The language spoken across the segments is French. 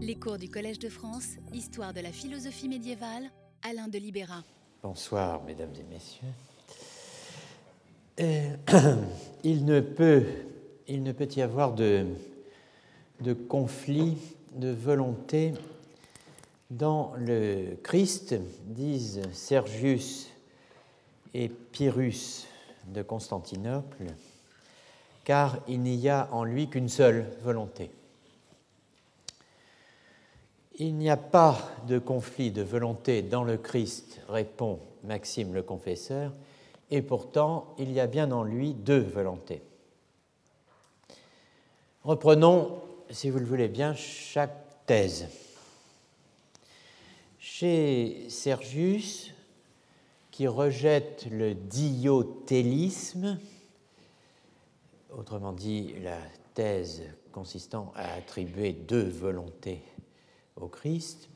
Les cours du Collège de France, Histoire de la philosophie médiévale, Alain de Libéra. Bonsoir, mesdames et messieurs. Euh, il, ne peut, il ne peut y avoir de, de conflit de volonté dans le Christ, disent Sergius et Pyrrhus de Constantinople, car il n'y a en lui qu'une seule volonté. Il n'y a pas de conflit de volonté dans le Christ, répond Maxime le confesseur, et pourtant il y a bien en lui deux volontés. Reprenons, si vous le voulez bien, chaque thèse. Chez Sergius, qui rejette le diotélisme, autrement dit la thèse consistant à attribuer deux volontés au Christ.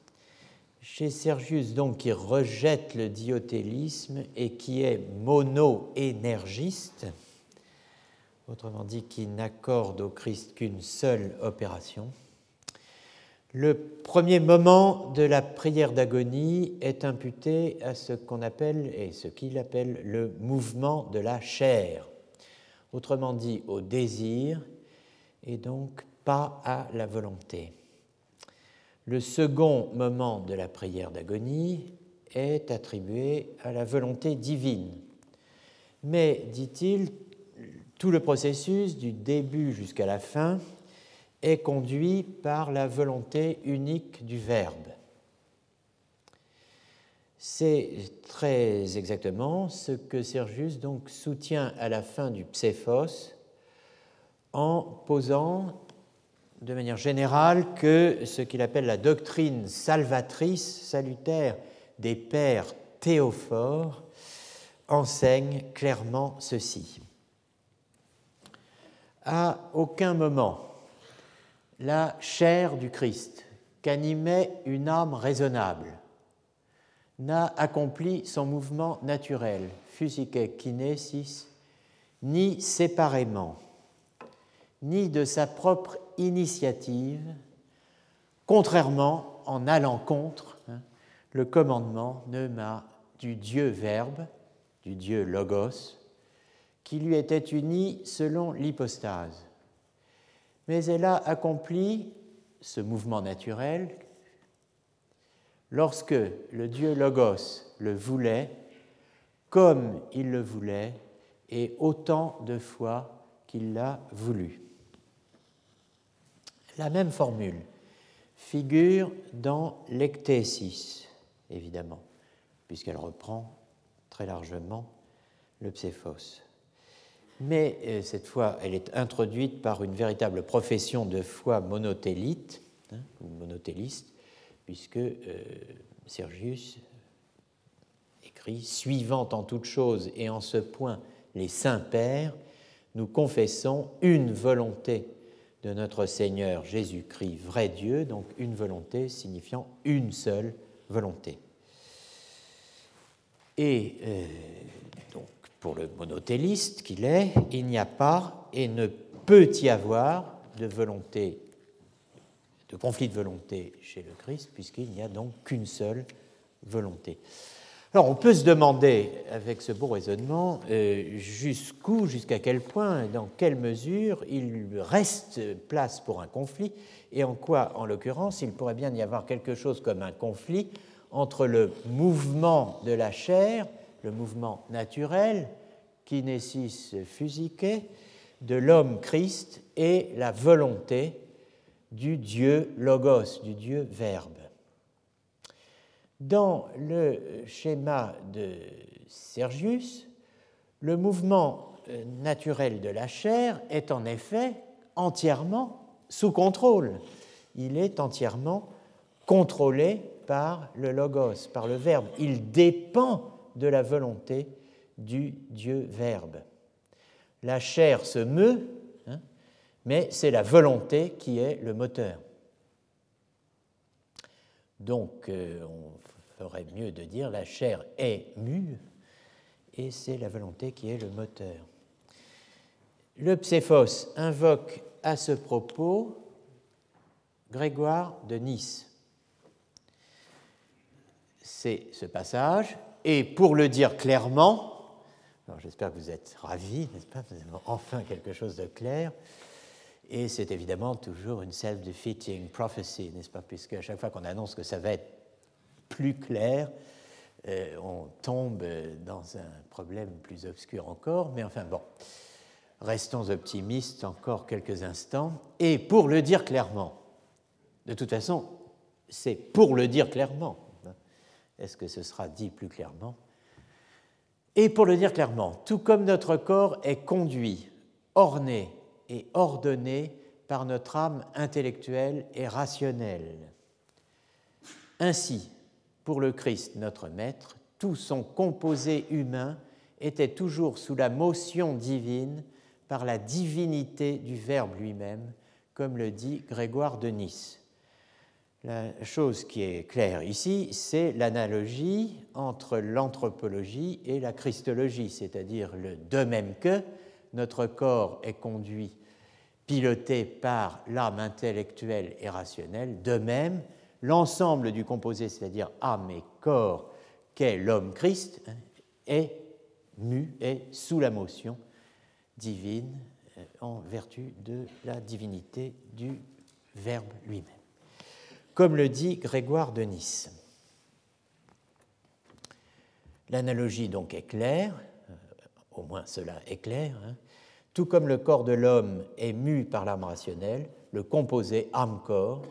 Chez Sergius, donc, qui rejette le diotélisme et qui est mono-énergiste, autrement dit, qui n'accorde au Christ qu'une seule opération, le premier moment de la prière d'agonie est imputé à ce qu'on appelle, et ce qu'il appelle, le mouvement de la chair, autrement dit au désir, et donc pas à la volonté. Le second moment de la prière d'agonie est attribué à la volonté divine. Mais, dit-il, tout le processus, du début jusqu'à la fin, est conduit par la volonté unique du Verbe. C'est très exactement ce que Sergius donc soutient à la fin du Pséphos en posant de manière générale que ce qu'il appelle la doctrine salvatrice, salutaire des pères théophores enseigne clairement ceci. À aucun moment, la chair du Christ, qu'animait une âme raisonnable, n'a accompli son mouvement naturel, physique kinesis, ni séparément, ni de sa propre initiative, contrairement en allant contre hein, le commandement m'a du Dieu Verbe, du Dieu Logos, qui lui était uni selon l'hypostase mais elle a accompli ce mouvement naturel lorsque le Dieu Logos le voulait, comme il le voulait, et autant de fois qu'il l'a voulu. La même formule. Figure dans l'ectésis, évidemment, puisqu'elle reprend très largement le pséphos. Mais euh, cette fois, elle est introduite par une véritable profession de foi monotélite, hein, ou monotéliste, puisque euh, Sergius écrit Suivant en toute chose et en ce point les saints pères, nous confessons une volonté de notre Seigneur Jésus-Christ, vrai Dieu, donc une volonté signifiant une seule volonté. Et euh, pour le monotéliste qu'il est, il n'y a pas et ne peut y avoir de volonté, de conflit de volonté chez le Christ, puisqu'il n'y a donc qu'une seule volonté. Alors on peut se demander, avec ce beau raisonnement, euh, jusqu'où, jusqu'à quel point, dans quelle mesure il reste place pour un conflit, et en quoi, en l'occurrence, il pourrait bien y avoir quelque chose comme un conflit entre le mouvement de la chair le mouvement naturel, kinesis physique, de l'homme Christ et la volonté du Dieu Logos, du Dieu Verbe. Dans le schéma de Sergius, le mouvement euh, naturel de la chair est en effet entièrement sous contrôle. Il est entièrement contrôlé par le logos, par le verbe. Il dépend de la volonté du Dieu Verbe. La chair se meut, hein, mais c'est la volonté qui est le moteur. Donc, euh, on ferait mieux de dire la chair est mue, et c'est la volonté qui est le moteur. Le Pséphos invoque à ce propos Grégoire de Nice. C'est ce passage, et pour le dire clairement, j'espère que vous êtes ravis, n'est-ce pas Vous avez enfin quelque chose de clair. Et c'est évidemment toujours une self-defeating prophecy, n'est-ce pas Puisque à chaque fois qu'on annonce que ça va être plus clair, euh, on tombe dans un problème plus obscur encore. Mais enfin bon, restons optimistes encore quelques instants. Et pour le dire clairement, de toute façon, c'est pour le dire clairement. Est-ce que ce sera dit plus clairement? Et pour le dire clairement, tout comme notre corps est conduit, orné et ordonné par notre âme intellectuelle et rationnelle, ainsi, pour le Christ, notre Maître, tout son composé humain était toujours sous la motion divine par la divinité du Verbe lui-même, comme le dit Grégoire de Nice. La chose qui est claire ici, c'est l'analogie entre l'anthropologie et la christologie, c'est-à-dire le de même que notre corps est conduit, piloté par l'âme intellectuelle et rationnelle, de même l'ensemble du composé, c'est-à-dire âme et corps, qu'est l'homme Christ, hein, est mu, est sous la motion divine euh, en vertu de la divinité du Verbe lui-même comme le dit Grégoire de Nice. L'analogie donc est claire, euh, au moins cela est clair, hein. tout comme le corps de l'homme est mu par l'âme rationnelle, le composé âme-corps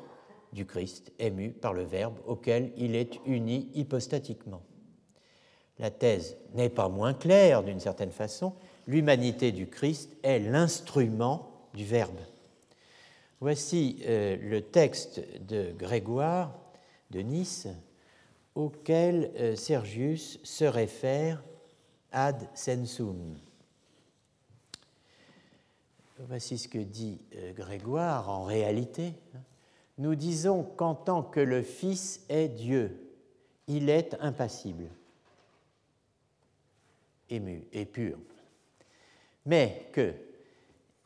du Christ est mu par le Verbe auquel il est uni hypostatiquement. La thèse n'est pas moins claire d'une certaine façon, l'humanité du Christ est l'instrument du Verbe. Voici euh, le texte de Grégoire de Nice auquel euh, Sergius se réfère ad sensum. Voici ce que dit euh, Grégoire en réalité. Nous disons qu'en tant que le Fils est Dieu, il est impassible, ému et pur, mais que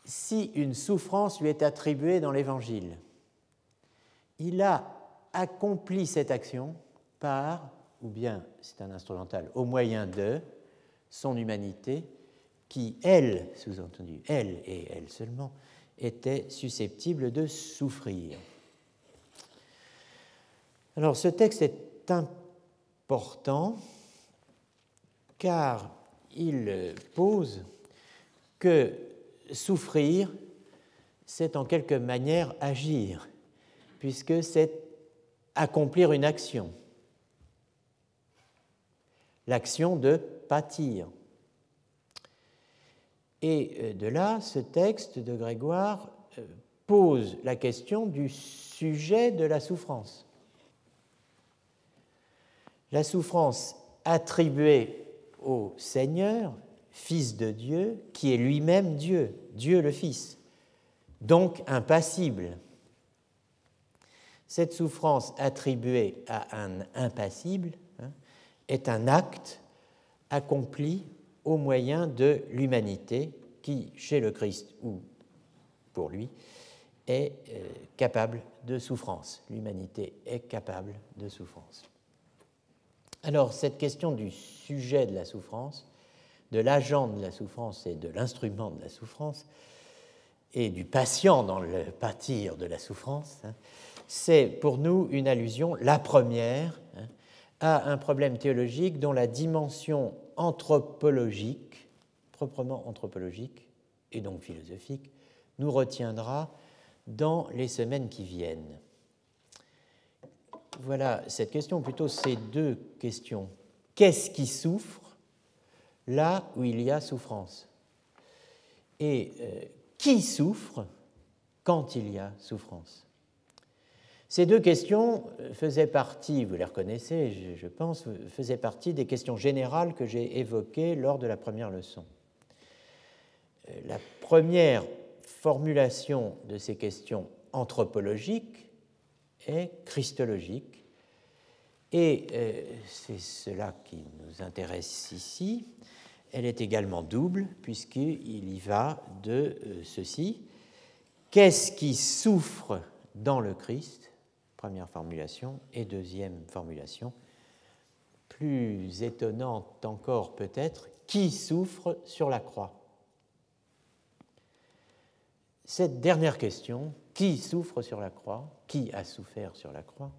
si une souffrance lui est attribuée dans l'Évangile. Il a accompli cette action par, ou bien c'est un instrumental, au moyen de son humanité, qui, elle, sous-entendu, elle et elle seulement, était susceptible de souffrir. Alors ce texte est important car il pose que souffrir, c'est en quelque manière agir, puisque c'est accomplir une action. L'action de pâtir. Et euh, de là, ce texte de Grégoire euh, pose la question du sujet de la souffrance. La souffrance attribuée au Seigneur Fils de Dieu, qui est lui-même Dieu, Dieu le Fils, donc impassible. Cette souffrance attribuée à un impassible hein, est un acte accompli au moyen de l'humanité qui, chez le Christ ou pour lui, est euh, capable de souffrance. L'humanité est capable de souffrance. Alors, cette question du sujet de la souffrance de l'agent de la souffrance et de l'instrument de la souffrance, et du patient dans le pâtir de la souffrance, hein, c'est pour nous une allusion, la première, hein, à un problème théologique dont la dimension anthropologique, proprement anthropologique et donc philosophique, nous retiendra dans les semaines qui viennent. Voilà cette question, plutôt ces deux questions. Qu'est-ce qui souffre là où il y a souffrance? Et euh, qui souffre quand il y a souffrance? Ces deux questions faisaient partie, vous les reconnaissez, je pense, faisaient partie des questions générales que j'ai évoquées lors de la première leçon. Euh, la première formulation de ces questions anthropologiques est christologique, et euh, c'est cela qui nous intéresse ici. Elle est également double, puisqu'il y va de euh, ceci. Qu'est-ce qui souffre dans le Christ, première formulation, et deuxième formulation, plus étonnante encore peut-être, qui souffre sur la croix? Cette dernière question, qui souffre sur la croix, qui a souffert sur la croix,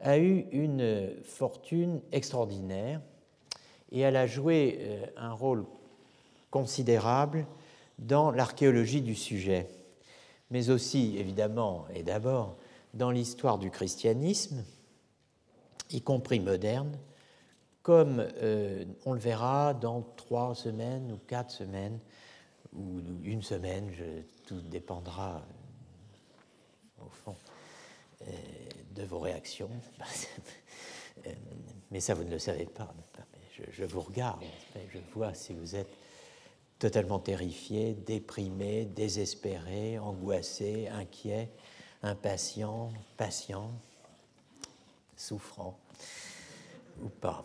a eu une fortune extraordinaire et elle a joué euh, un rôle considérable dans l'archéologie du sujet, mais aussi évidemment et d'abord dans l'histoire du christianisme, y compris moderne, comme euh, on le verra dans trois semaines ou quatre semaines, ou une semaine, tout dépendra de vos réactions. mais ça, vous ne le savez pas je, vous regarde, je vois si vous êtes totalement terrifié, déprimé, désespéré, angoissé, inquiet, impatient, patient, souffrant ou pas.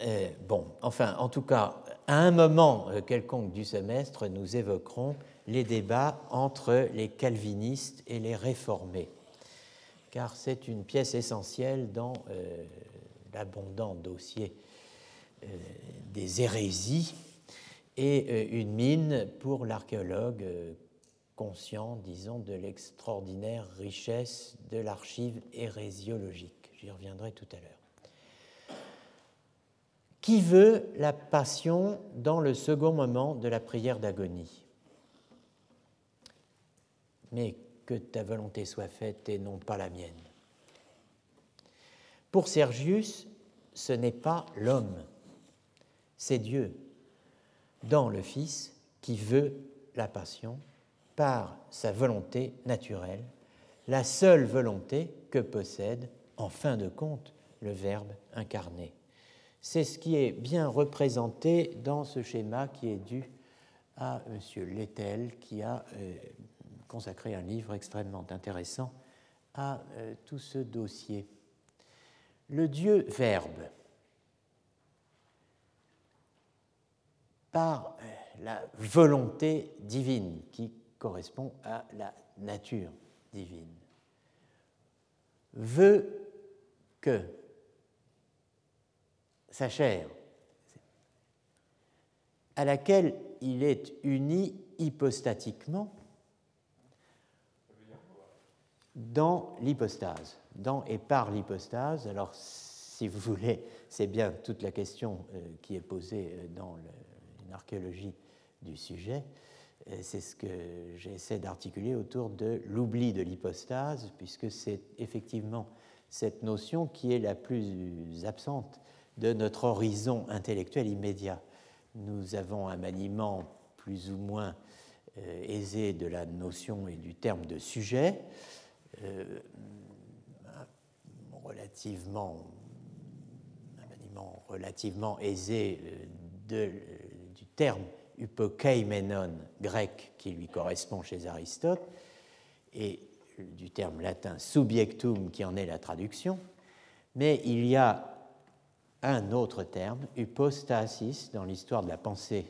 Euh, bon, enfin, en tout cas, à un moment euh, quelconque du semestre, nous évoquerons les débats entre les calvinistes et les réformés, car c'est une pièce essentielle dans euh, l'abondant dossier euh, des hérésies et euh, une mine pour l'archéologue conscient, disons, de l'extraordinaire richesse de l'archive hérésiologique. J'y reviendrai tout à l'heure. Qui veut la passion dans le second moment de la prière d'agonie? Mais que ta volonté soit faite et non pas la mienne. Pour Sergius, ce n'est pas l'homme c'est Dieu dans le Fils qui veut la passion par sa volonté naturelle, la seule volonté que possède, en fin de compte, le Verbe incarné. C'est ce qui est bien représenté dans ce schéma qui est dû à M. Lettel, qui a euh, consacré un livre extrêmement intéressant à euh, tout ce dossier. Le Dieu Verbe, par euh, la volonté divine qui correspond à la nature divine, veut que sa chair, à laquelle il est uni hypostatiquement dans l'hypostase, dans et par l'hypostase. Alors, si vous voulez, c'est bien toute la question euh, qui est posée euh, dans le, archéologie du sujet. C'est ce que j'essaie d'articuler autour de l'oubli de l'hypostase, puisque c'est effectivement cette notion qui est la plus absente de notre horizon intellectuel immédiat. Nous avons un maniement plus ou moins euh, aisé de la notion et du terme de sujet, euh, relativement, un maniement relativement aisé euh, de terme hypokeimenon grec qui lui correspond chez Aristote, et du terme latin subjectum qui en est la traduction, mais il y a un autre terme, hypostasis, dans l'histoire de la pensée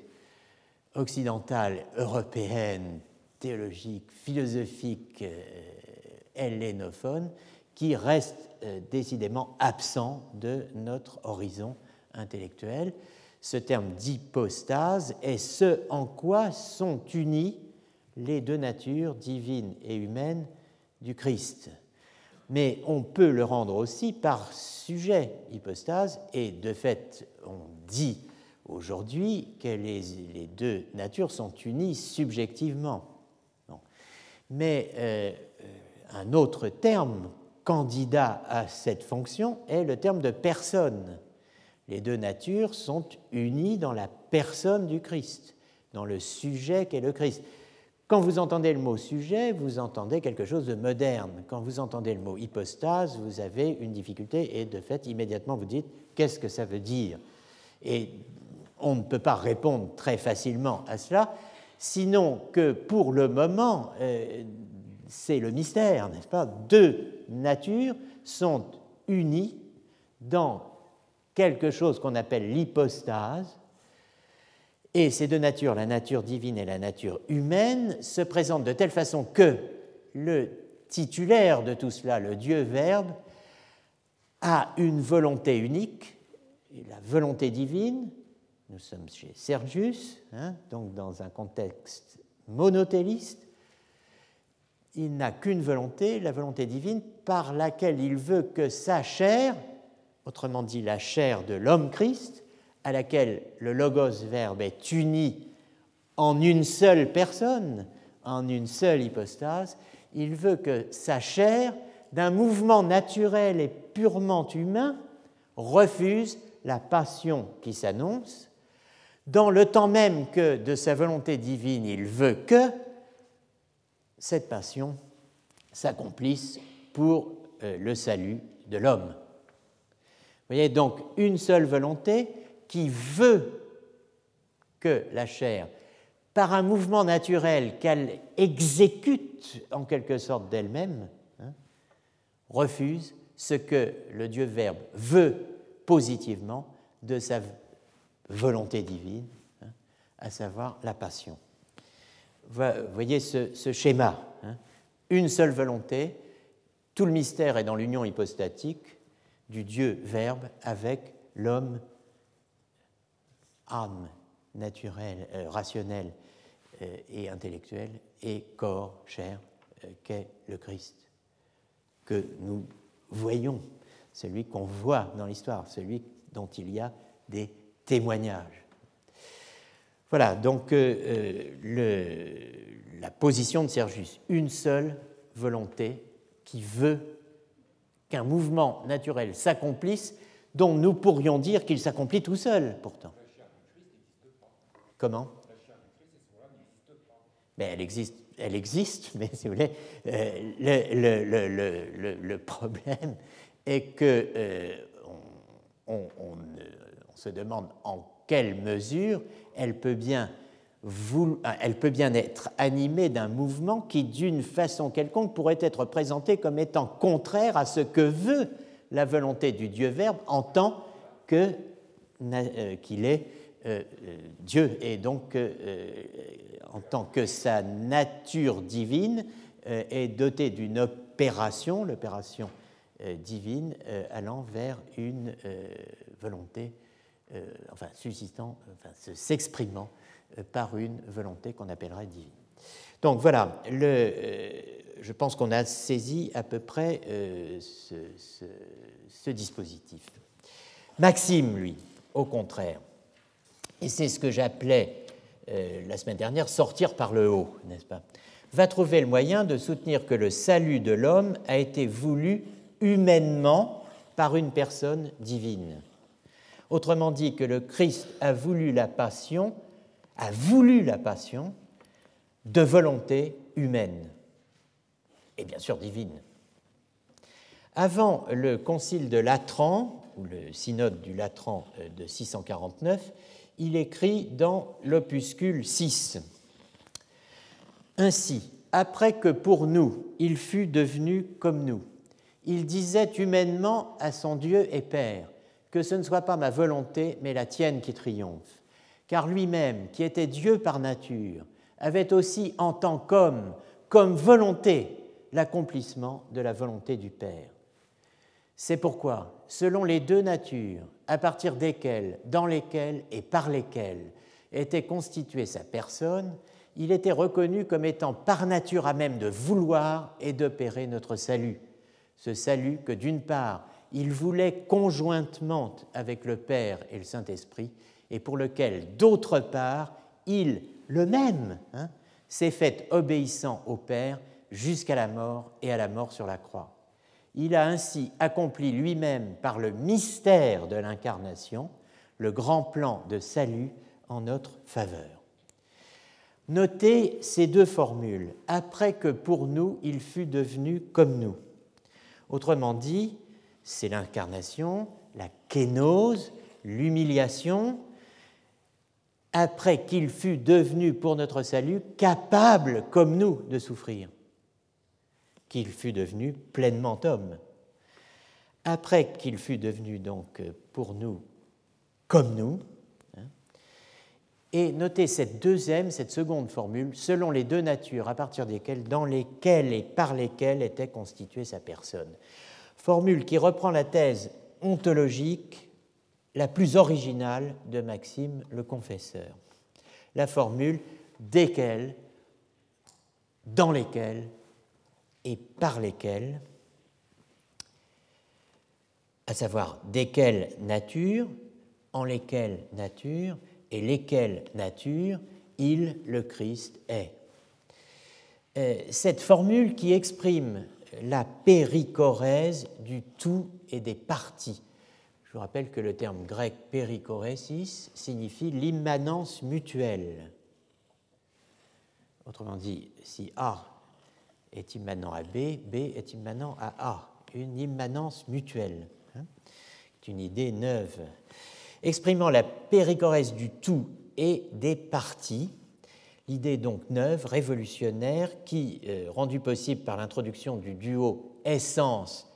occidentale, européenne, théologique, philosophique, euh, hellénophone, qui reste euh, décidément absent de notre horizon intellectuel ce terme d'hypostase est ce en quoi sont unies les deux natures divines et humaines du Christ. Mais on peut le rendre aussi par sujet, hypostase, et de fait, on dit aujourd'hui que les, deux natures sont unies subjectivement. Mais euh, un autre terme candidat à cette fonction est le terme de personne les deux natures sont unies dans la personne du Christ, dans le sujet qu'est le Christ. Quand vous entendez le mot sujet, vous entendez quelque chose de moderne. Quand vous entendez le mot hypostase, vous avez une difficulté et de fait, immédiatement, vous dites qu'est-ce que ça veut dire? Et on ne peut pas répondre très facilement à cela, sinon que pour le moment, euh, c'est le mystère, n'est-ce pas? Deux natures sont unies dans quelque chose qu'on appelle l'hypostase, et ces deux natures, la nature divine et la nature humaine, se présentent de telle façon que le titulaire de tout cela, le Dieu Verbe, a une volonté unique, la volonté divine. Nous sommes chez Sergius, hein, donc dans un contexte monothéiste. Il n'a qu'une volonté, la volonté divine, par laquelle il veut que sa chair, autrement dit la chair de l'homme-Christ, à laquelle le logos verbe est uni en une seule personne, en une seule hypostase, il veut que sa chair, d'un mouvement naturel et purement humain, refuse la passion qui s'annonce, dans le temps même que de sa volonté divine, il veut que cette passion s'accomplisse pour euh, le salut de l'homme. Vous voyez donc une seule volonté qui veut que la chair, par un mouvement naturel qu'elle exécute en quelque sorte d'elle-même, hein, refuse ce que le Dieu Verbe veut positivement de sa volonté divine, hein, à savoir la passion. Vous voyez ce, schéma, hein. une seule volonté, tout le mystère est dans l'union hypostatique du Dieu Verbe avec l'homme âme naturelle, euh, rationnelle euh, et intellectuelle, et corps, chair, euh, qu'est le Christ, que nous voyons, celui qu'on voit dans l'histoire, celui dont il y a des témoignages. Voilà, donc le, la position de Sergius, une seule volonté qui veut qu'un mouvement naturel s'accomplisse, dont nous pourrions dire qu'il s'accomplit tout seul, pourtant. Comment? Mais elle existe, elle existe, mais si vous voulez, euh, le, problème est que euh, on, se demande en quelle mesure elle peut bien, elle peut bien être animée d'un mouvement qui, d'une façon quelconque, pourrait être présenté comme étant contraire à ce que veut la volonté du Dieu Verbe en tant euh, qu'il est euh, euh, Dieu. Est donc, euh, en tant que sa nature divine, est doté d'une opération, l'opération divine, allant vers une volonté, enfin suscitant, enfin, s'exprimant par une volonté qu'on appellerait divine. Donc voilà, le, je pense qu'on a saisi à peu près ce, dispositif. Maxime, lui, au contraire, et c'est ce que j'appelais euh, la semaine dernière sortir par le haut, n'est-ce pas? Va trouver le moyen de soutenir que le salut de l'homme a été voulu humainement par une personne divine. Autrement dit, que le Christ a voulu la passion, a voulu la passion de volonté humaine et bien sûr divine. Avant le concile de Latran, ou le synode du Latran euh, de 649, il écrit dans l'opuscule 6. Ainsi, après que pour nous il fut devenu comme nous, il disait humainement à son Dieu et Père, que ce ne soit pas ma volonté, mais la tienne qui triomphe. Car lui-même, qui était Dieu par nature, avait aussi en tant qu'homme, comme volonté, l'accomplissement de la volonté du Père. C'est pourquoi, selon les deux natures, à partir desquelles, dans lesquelles et par lesquelles était constituée sa personne, il était reconnu comme étant par nature à même de vouloir et d'opérer notre salut. Ce salut que d'une part, il voulait conjointement avec le Père et le Saint-Esprit, et pour lequel, d'autre part, il, le même, hein, s'est fait obéissant au Père jusqu'à la mort et à la mort sur la croix il a ainsi accompli lui-même par le mystère de l'incarnation le grand plan de salut en notre faveur. Notez ces deux formules, après que pour nous il fut devenu comme nous. Autrement dit, c'est l'incarnation, la kénose, l'humiliation, après qu'il fut devenu pour notre salut capable comme nous de souffrir qu'il fut devenu pleinement homme. Après qu'il fut devenu donc pour nous comme nous, hein, Et notez cette deuxième, cette seconde formule, selon les deux natures à partir desquelles, dans lesquelles et par lesquelles était constituée sa personne. Formule qui reprend la thèse ontologique la plus originale de Maxime le Confesseur. La formule desquelles, dans lesquelles et par lesquelles, à savoir desquelles nature, en lesquelles nature et lesquelles nature il, le Christ, est. Euh, cette formule qui exprime la péricorèse du tout et des parties. Je vous rappelle que le terme grec péricorésis signifie l'immanence mutuelle. Autrement dit, si A est immanent à B, B est immanent à A, une immanence mutuelle. Hein. C'est une idée neuve. Exprimant la péricorèse du tout et des parties, l'idée donc neuve, révolutionnaire, qui, euh, rendue possible par l'introduction du duo essence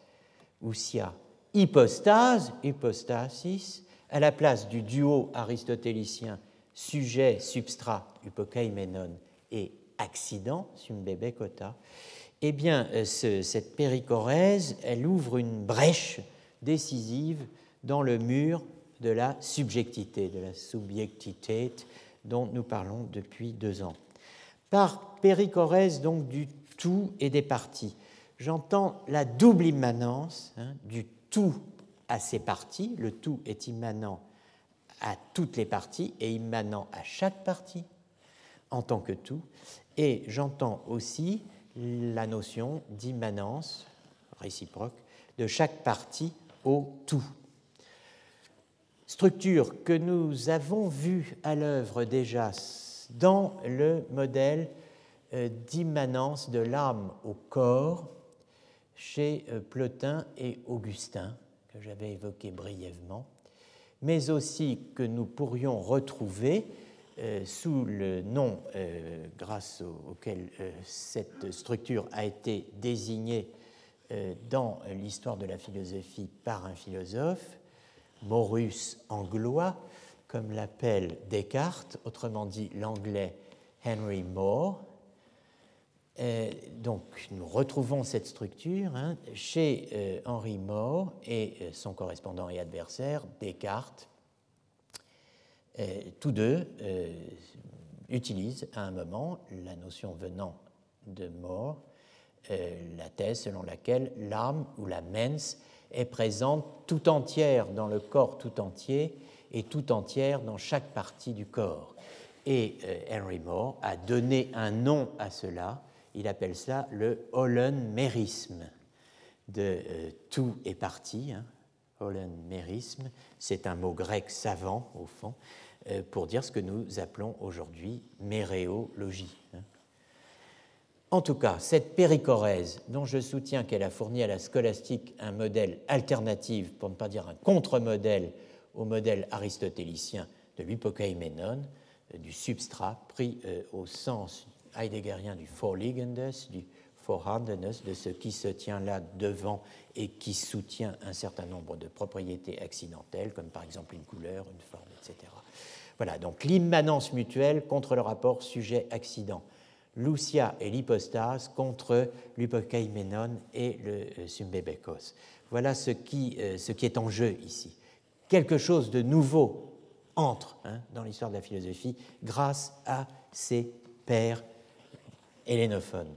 ousia hypostase, hypostasis, à la place du duo aristotélicien sujet, substrat, hypokaimenon et accident, sumbebe kota, eh bien, euh, cette péricorèse, elle ouvre une brèche décisive dans le mur de la subjectité, de la subjectité dont nous parlons depuis deux ans. Par péricorèse, donc, du tout et des parties, j'entends la double immanence hein, du tout à ses parties. Le tout est immanent à toutes les parties et immanent à chaque partie en tant que tout. Et j'entends aussi la notion d'immanence réciproque de chaque partie au tout. Structure que nous avons vue à l'œuvre déjà dans le modèle euh, d'immanence de l'âme au corps chez euh, Plotin et Augustin, que j'avais évoqué brièvement, mais aussi que nous pourrions retrouver euh, sous le nom grâce auquel cette structure a été désignée dans l'histoire de la philosophie par un philosophe, Morus anglois, comme l'appelle Descartes, autrement dit l'anglais Henry More, euh, donc, nous retrouvons cette structure hein, chez euh, Henri More et euh, son correspondant et adversaire, Descartes. tous deux utilisent à un moment, la notion venant de More, la thèse selon laquelle l'âme ou la mens est présente tout entière dans le corps tout entier et tout entière dans chaque partie du corps. Et Henry More a donné un nom à cela il appelle ça le hollenmérisme de euh, tout est parti. Hein. C'est un mot grec savant, au fond, euh, pour dire ce que nous appelons aujourd'hui méréologie. Hein. En tout cas, cette péricorèse, dont je soutiens qu'elle a fourni à la scolastique un modèle alternatif, pour ne pas dire un contre-modèle au modèle aristotélicien de l'hypokaimenon, euh, du substrat pris au sens heideggerien du Vorliegendes, du Vorhandenes, de ce qui se tient là devant et qui soutient un certain nombre de propriétés accidentelles, comme par exemple une couleur, une forme, etc. Voilà, donc l'immanence mutuelle contre le rapport sujet-accident. Lucia et l'hypostase contre l'hypokaimenon et le euh, sumbebekos. Voilà ce qui, euh, ce qui est en jeu ici. Quelque chose de nouveau entre hein, dans l'histoire de la philosophie grâce à ces pères hellénophone.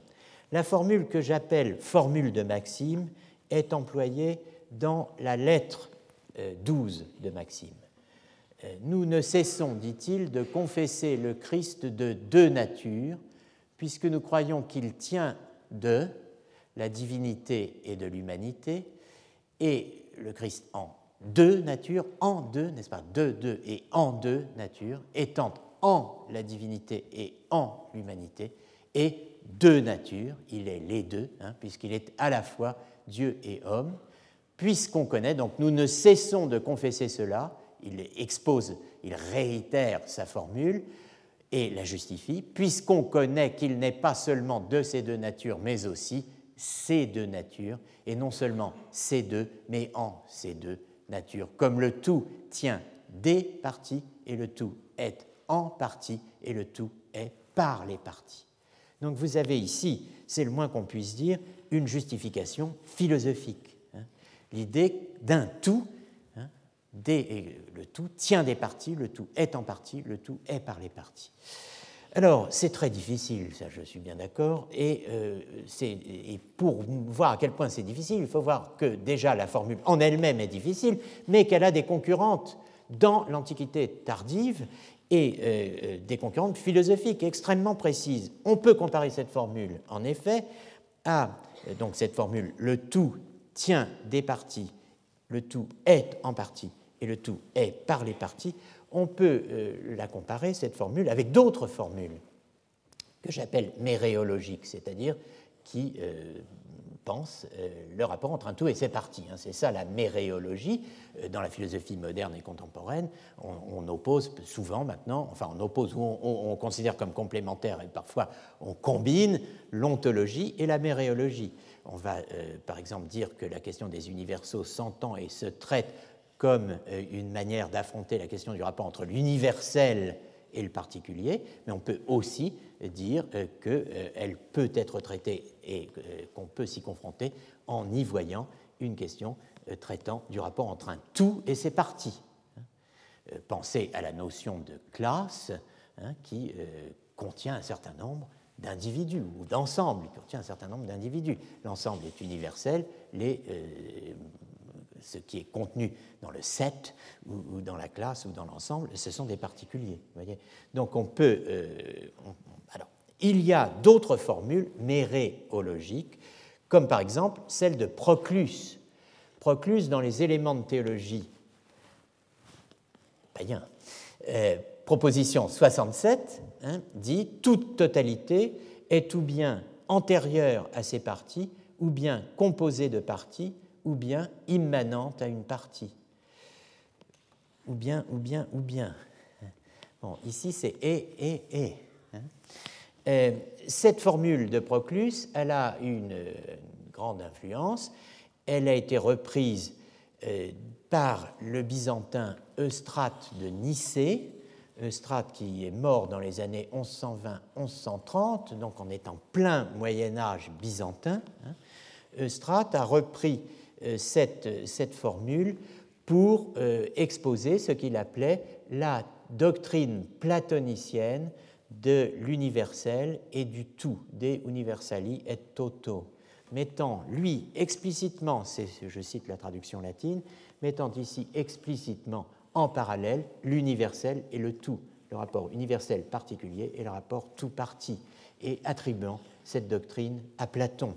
La formule que j'appelle formule de Maxime est employée dans la lettre 12 euh, de Maxime. Nous ne cessons, dit-il, de confesser le Christ de deux natures, puisque nous croyons qu'il tient de la divinité et de l'humanité, et le Christ en deux natures, en deux, n'est-ce pas, deux, deux et en deux natures, étant en la divinité et en l'humanité, et deux natures, il est les deux, hein, puisqu'il est à la fois Dieu et homme, puisqu'on connaît, donc nous ne cessons de confesser cela, il expose, il réitère sa formule et la justifie, puisqu'on connaît qu'il n'est pas seulement de ces deux natures, mais aussi ces deux natures, et non seulement ces deux, mais en ces deux natures, comme le tout tient des parties et le tout est en partie et le tout est par les parties. Donc vous avez ici, c'est le moins qu'on puisse dire, une justification philosophique. Hein. L'idée d'un tout, le tout tient des parties, le tout est en partie, le tout est par les parties. Alors, c'est très difficile, ça je suis bien d'accord, et, euh, et, pour voir à quel point c'est difficile, il faut voir que déjà la formule en elle-même est difficile, mais qu'elle a des concurrentes dans l'Antiquité tardive et euh, euh, des concurrentes philosophiques extrêmement précises. On peut comparer cette formule, en effet, à donc cette formule le tout tient des parties, le tout est en partie le tout est par les parties on peut euh, la comparer, cette formule, avec d'autres formules que j'appelle méréologiques, c'est-à-dire qui euh, pensent euh, le rapport entre un tout et ses parties. Hein. C'est ça la méréologie. Dans la philosophie moderne et contemporaine, on, oppose souvent maintenant, enfin on oppose ou on, considère comme complémentaire et parfois on combine l'ontologie et la méréologie. On va par exemple dire que la question des universaux s'entend et se traite comme euh, une manière d'affronter la question du rapport entre l'universel et le particulier, mais on peut aussi dire euh, qu'elle euh, peut être traitée et qu'on peut s'y confronter en y voyant une question traitant du rapport entre un tout et ses parties. Pensez à la notion de classe hein, qui contient un certain nombre d'individus ou d'ensemble, qui contient un certain nombre d'individus. L'ensemble est universel, les ce qui est contenu dans le set ou, dans la classe ou dans l'ensemble, ce sont des particuliers. Donc on peut. Euh, il y a d'autres formules méréologiques, comme par exemple celle de Proclus. Proclus, dans les éléments de théologie païen, euh, proposition 67, hein, dit toute totalité est ou bien antérieure à ces parties, ou bien composée de parties, ou bien immanente à une partie. Ou bien, ou bien, ou bien. Bon, ici c'est et, et, et. Euh, cette formule de Proclus, elle a une, grande influence. Elle a été reprise euh, par le byzantin Eustrate de Nicée, Eustrate qui est mort dans les années 1120-1130, donc on est en plein Moyen Âge byzantin. Hein. Eustrate a repris cette, cette formule pour euh, exposer ce qu'il appelait la doctrine platonicienne de l'universel et du tout, des universali et toto, mettant lui explicitement, je cite la traduction latine, mettant ici explicitement en parallèle l'universel et le tout, le rapport universel particulier et le rapport tout parti, et attribuant cette doctrine à Platon.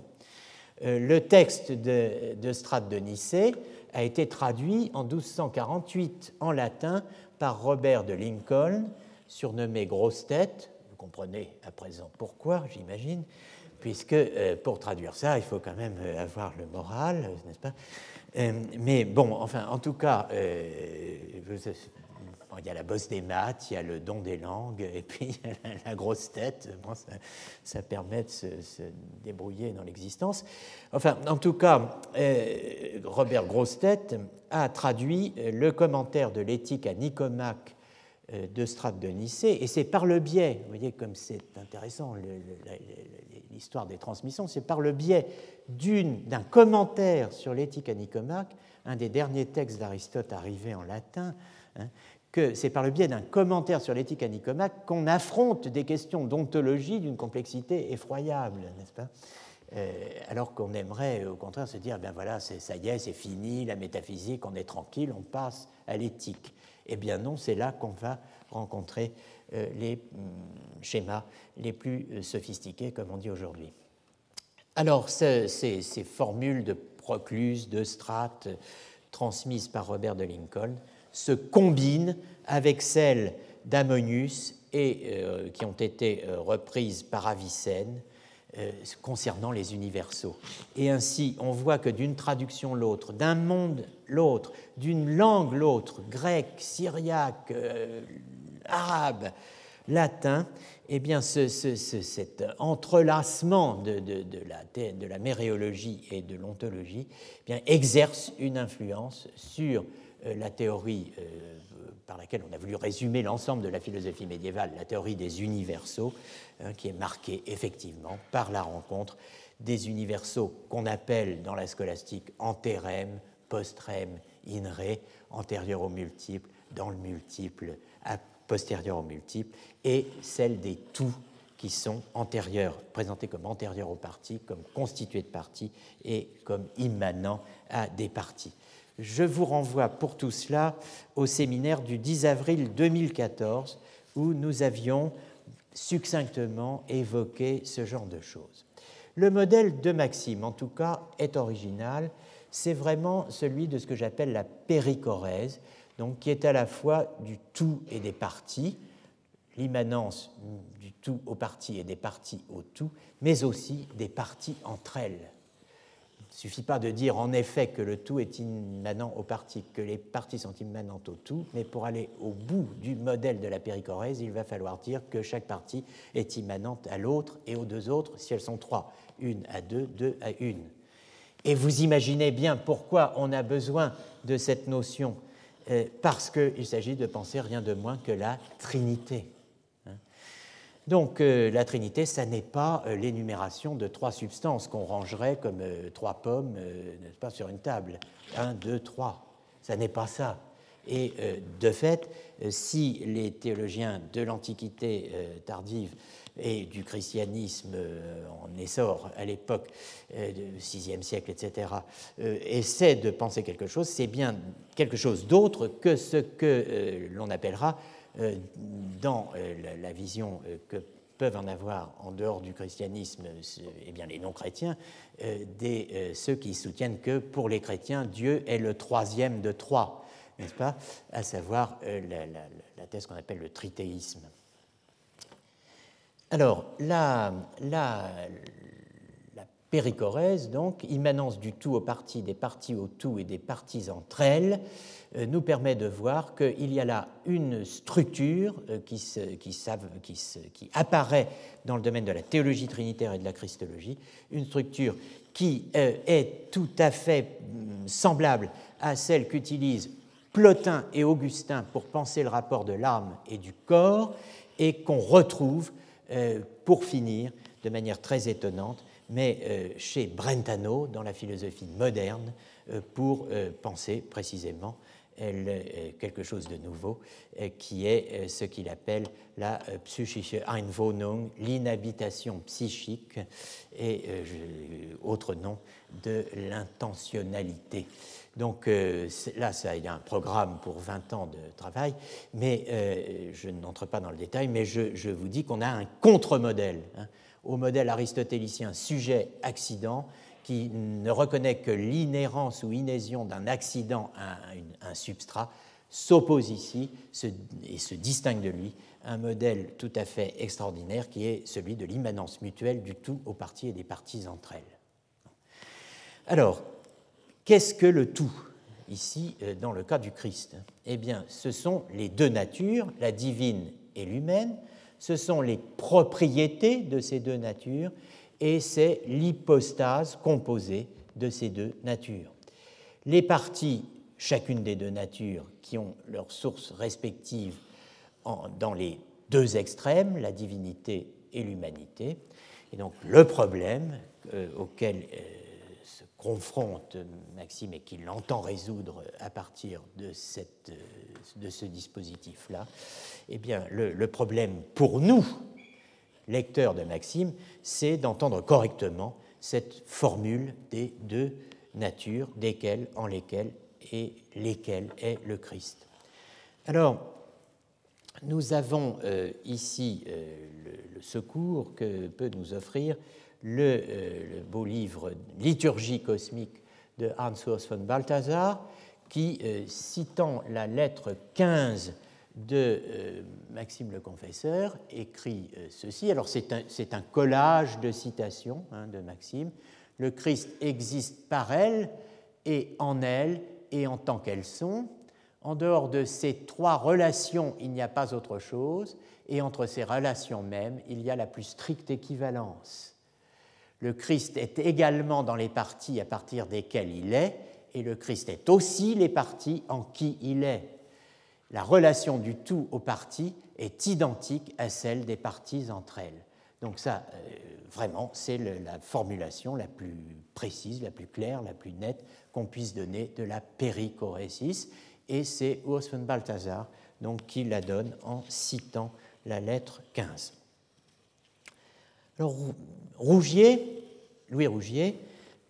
Euh, le texte de, de de Nicée a été traduit en 1248 en latin par Robert de Lincoln, surnommé Grosse Tête. Vous comprenez à présent pourquoi, j'imagine, puisque euh, pour traduire ça, il faut quand même euh, avoir le moral, n'est-ce pas? Mais bon, enfin, en tout cas, il y a la bosse des maths, il y a le don des langues, et puis il y a la, grosse tête. ça, permet de se, débrouiller dans l'existence. Enfin, en tout cas, euh, Robert Grosse-Tête a traduit euh, le commentaire de l'éthique à Nicomaque euh, de Strate de Nicée, et c'est par le biais, vous voyez comme c'est intéressant l'histoire des transmissions, c'est par le biais d'un commentaire sur l'éthique à Nicomaque, un des derniers textes d'Aristote arrivé en latin, hein, c'est par le biais d'un commentaire sur l'éthique à Nicomaque qu'on affronte des questions d'ontologie d'une complexité effroyable, n'est-ce pas? Euh, alors qu'on aimerait au contraire se dire, ben voilà, ça y est, c'est fini, la métaphysique, on est tranquille, on passe à l'éthique. Eh bien non, c'est là qu'on va rencontrer euh, les hum, schémas les plus euh, sophistiqués, comme on dit aujourd'hui. Alors, ces, ces, formules de Proclus, de Strat, transmises par Robert de Lincoln, se combinent avec celles d'Ammonius et euh, qui ont été euh, reprises par Avicenne euh, concernant les universaux. Et ainsi, on voit que d'une traduction l'autre, d'un monde l'autre, d'une langue l'autre, grec, syriaque, arabe, latin, eh bien, cet entrelacement de, la, de, la, méréologie et de l'ontologie eh exerce une influence sur la théorie par laquelle on a voulu résumer l'ensemble de la philosophie médiévale, la théorie des universaux, hein, qui est marquée effectivement par la rencontre des universaux qu'on appelle dans la scolastique antérem, postrem, in re, antérieur au multiple, dans le multiple, postérieur au multiple, et celle des tout qui sont antérieurs, présentés comme antérieurs aux parties, comme constitués de parties et comme immanents à des parties. Je vous renvoie pour tout cela au séminaire du 10 avril 2014 où nous avions succinctement évoqué ce genre de choses. Le modèle de Maxime, en tout cas, est original. C'est vraiment celui de ce que j'appelle la péricorèse, donc qui est à la fois du tout et des parties, l'immanence du tout aux parties et des parties au tout, mais aussi des parties entre elles. Suffit pas de dire en effet que le tout est immanent aux parties, que les parties sont immanentes au tout, mais pour aller au bout du modèle de la péricorèse, il va falloir dire que chaque partie est immanente à l'autre et aux deux autres si elles sont trois, une à deux, deux à une. Et vous imaginez bien pourquoi on a besoin de cette notion, euh, parce qu'il s'agit de penser rien de moins que la Trinité. Donc euh, la Trinité, ça n'est pas euh, l'énumération de trois substances qu'on rangerait comme euh, trois pommes, n'est-ce pas, sur une table. Un, deux, trois. Ça n'est pas ça. Et de fait, si les théologiens de l'Antiquité tardive et du christianisme en essor à l'époque du VIe siècle, etc., essaient de penser quelque chose, c'est bien quelque chose d'autre que ce que l'on appellera dans euh, la vision euh, que peuvent en avoir en dehors du christianisme eh bien, les non-chrétiens, ceux qui soutiennent que pour les chrétiens, Dieu est le troisième de trois, n'est-ce pas? À savoir la, thèse qu'on appelle le trithéisme. Alors, la péricorèse, donc, immanence du tout aux parties, des parties au tout et des parties entre elles, euh, nous permet de voir qu'il y a là une structure euh, qui, qui, apparaît dans le domaine de la théologie trinitaire et de la christologie, une structure qui euh, est tout à fait mm, semblable à celle qu'utilisent Plotin et Augustin pour penser le rapport de l'âme et du corps, et qu'on retrouve, pour finir, de manière très étonnante, mais chez Brentano, dans la philosophie moderne, pour penser précisément quelque chose de nouveau, euh, qui est euh, ce qu'il appelle la euh, psychische Einwohnung, l'inhabitation psychique, et autre nom de l'intentionnalité. Donc là, ça, il y a un programme pour 20 ans de travail, mais je n'entre pas dans le détail, mais je, vous dis qu'on a un contre-modèle hein, au modèle aristotélicien sujet-accident qui ne reconnaît que l'inhérence ou inhésion d'un accident à un, substrat, s'oppose ici et se distingue de lui un modèle tout à fait extraordinaire qui est celui de l'immanence mutuelle du tout aux parties et des parties entre elles. Alors, qu'est-ce que le tout ici euh, dans le cas du Christ? Eh bien, ce sont les deux natures, la divine et l'humaine, ce sont les propriétés de ces deux natures et c'est l'hypostase composée de ces deux natures. Les parties, chacune des deux natures, qui ont leurs sources respectives dans les deux extrêmes, la divinité et l'humanité. Et donc le problème euh, auquel euh, se confronte Maxime et qu'il entend résoudre à partir de, ce dispositif-là, eh bien le problème pour nous, lecteur de Maxime, c'est d'entendre correctement cette formule des deux natures, desquelles, en lesquelles et lesquelles est le Christ. Alors, nous avons euh, ici euh, le, secours que peut nous offrir le, euh, le, beau livre Liturgie cosmique de Hans Urs von Balthasar, qui, citant la lettre 15 de euh, Maxime le Confesseur écrit euh, ceci. Alors c'est un, collage de citations hein, de Maxime. Le Christ existe par elle et en elle et en tant qu'elles sont. En dehors de ces trois relations, il n'y a pas autre chose, et entre ces relations mêmes, il y a la plus stricte équivalence. Le Christ est également dans les parties à partir desquelles il est, et le Christ est aussi les parties en qui il est. La relation du tout aux parties est identique à celle des parties entre elles. Donc ça, euh, vraiment, c'est la formulation la plus précise, la plus claire, la plus nette qu'on puisse donner de la périchorésis. Et c'est Urs von Balthasar donc, qui la donne en citant la lettre 15. Alors, Rougier, Louis Rougier,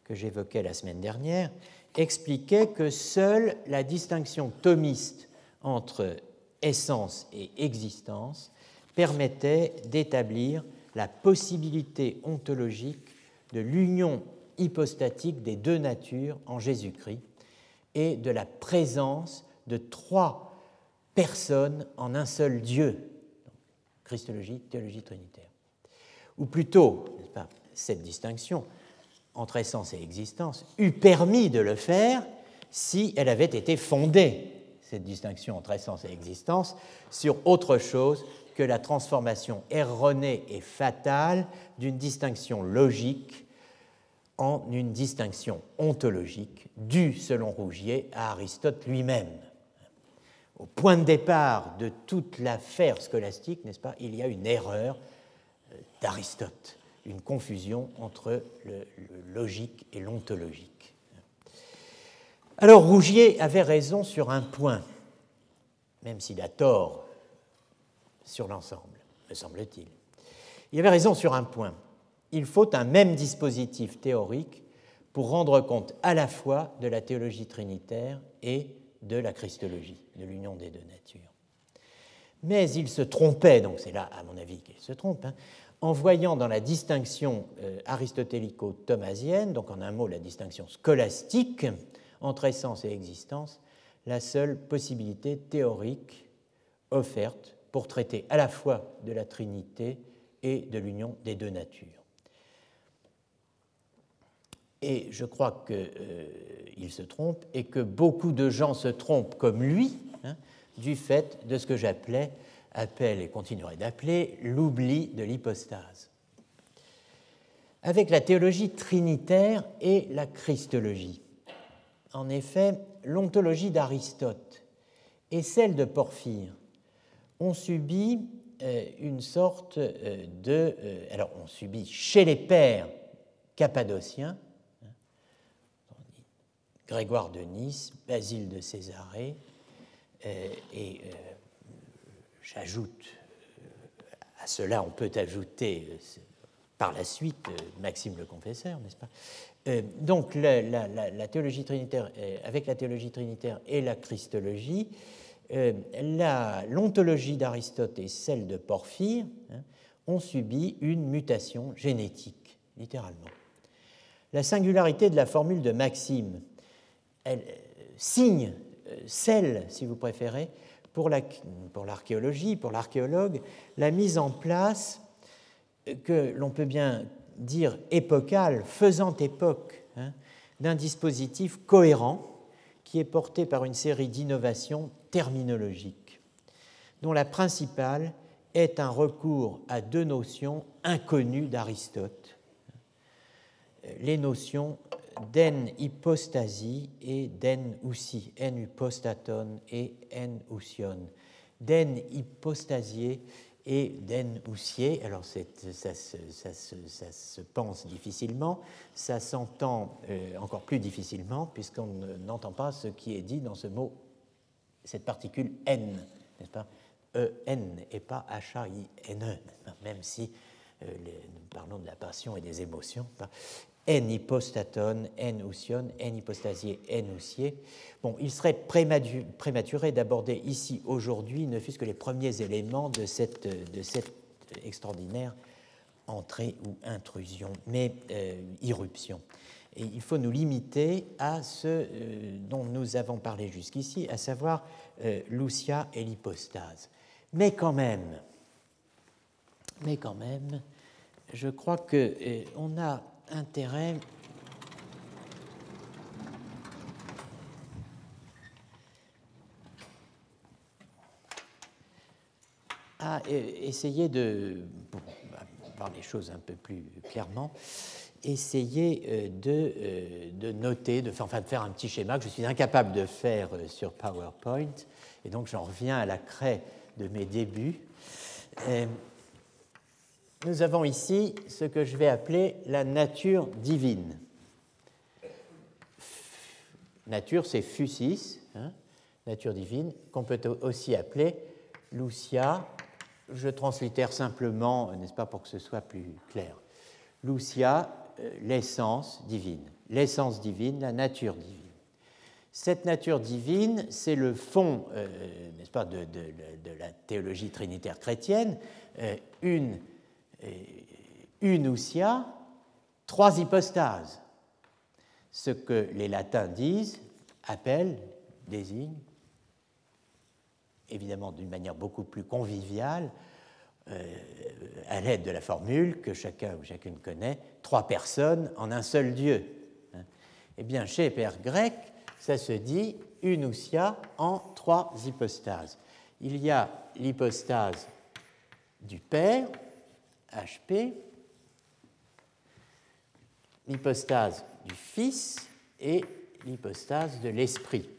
que j'évoquais la semaine dernière, expliquait que seule la distinction thomiste entre essence et existence permettait d'établir la possibilité ontologique de l'union hypostatique des deux natures en Jésus-Christ et de la présence de trois personnes en un seul Dieu, Christologie, théologie trinitaire. Ou plutôt, pas, cette distinction entre essence et existence eût permis de le faire si elle avait été fondée, cette distinction entre essence et existence, sur autre chose que la transformation erronée et fatale d'une distinction logique en une distinction ontologique due, selon Rougier, à Aristote lui-même. Au point de départ de toute l'affaire scolastique, n'est-ce pas, il y a une erreur d'Aristote, une confusion entre le, logique et l'ontologique. Alors Rougier avait raison sur un point, même s'il a tort sur l'ensemble, me semble-t-il. Il avait raison sur un point. Il faut un même dispositif théorique pour rendre compte à la fois de la théologie trinitaire et de la christologie, de l'union des deux natures. Mais il se trompait, donc c'est là, à mon avis, qu'il se trompe, hein, en voyant dans la distinction euh, aristotélico-thomasienne, donc en un mot la distinction scolastique entre essence et existence, la seule possibilité théorique offerte pour traiter à la fois de la Trinité et de l'union des deux natures. Et je crois qu'il euh, se trompe et que beaucoup de gens se trompent comme lui hein, du fait de ce que j'appelais, appelle et continuerai d'appeler, l'oubli de l'hypostase. Avec la théologie trinitaire et la christologie. En effet, l'ontologie d'Aristote et celle de Porphyre on subit euh, une sorte euh, de... Euh, alors, on subit chez les pères cappadociens, hein, Grégoire de Nice, Basile de Césarée, et j'ajoute, à cela on peut ajouter par la suite Maxime le Confesseur, n'est-ce pas? Donc la, théologie trinitaire, avec la théologie trinitaire et la christologie, euh, l'ontologie d'Aristote et celle de Porphyre hein, ont subi une mutation génétique, littéralement. La singularité de la formule de Maxime elle, euh, signe, euh, celle, si vous préférez, pour l'archéologie, pour l'archéologue, la mise en place que l'on peut bien dire épocale, faisant époque, hein, d'un dispositif cohérent qui est porté par une série d'innovations terminologique, dont la principale est un recours à deux notions inconnues d'Aristote, les notions d'en hypostasie et d'en aussi, en hypostaton et en ousion. D'en hypostasier et d'en ousier, alors ça se, pense difficilement, ça s'entend euh, encore plus difficilement puisqu'on n'entend pas ce qui est dit dans ce mot cette particule N, n'est-ce pas? E-N et pas H-A-I-N-E, même si euh, nous parlons de la passion et des émotions. N hypostaton, N ousion, N hypostasier, N ousier. Bon, il serait prématuré d'aborder ici aujourd'hui, ne fût-ce que les premiers éléments de cette, extraordinaire entrée ou intrusion, mais euh, irruption. Et il faut nous limiter à ce euh, dont nous avons parlé jusqu'ici, à savoir euh, et l'hypostase. Mais quand même, mais quand même, je crois qu'on euh, a intérêt à essayer de, voir les choses un peu plus clairement, essayer de, de noter, de, enfin de faire un petit schéma que je suis incapable de faire sur PowerPoint. Et donc j'en reviens à la craie de mes débuts. Nous avons ici ce que je vais appeler la nature divine. Nature, c'est fusis, hein, nature divine, qu'on peut aussi appeler Lucia. Je translittère simplement, n'est-ce pas, pour que ce soit plus clair. Lucia, euh, l'essence divine. L'essence divine, la nature divine. Cette nature divine, c'est le fond, euh, n'est-ce pas, de, la théologie trinitaire chrétienne. Euh, une, une ousia, trois hypostases ce que les latins disent, appellent, désignent, évidemment d'une manière beaucoup plus conviviale, euh, à l'aide de la formule que chacun ou chacune connaît, trois personnes en un seul Dieu. Eh bien, chez les pères grecs, ça se dit unousia en trois hypostases. Il y a l'hypostase du Père, HP, l'hypostase du Fils et l'hypostase de l'Esprit,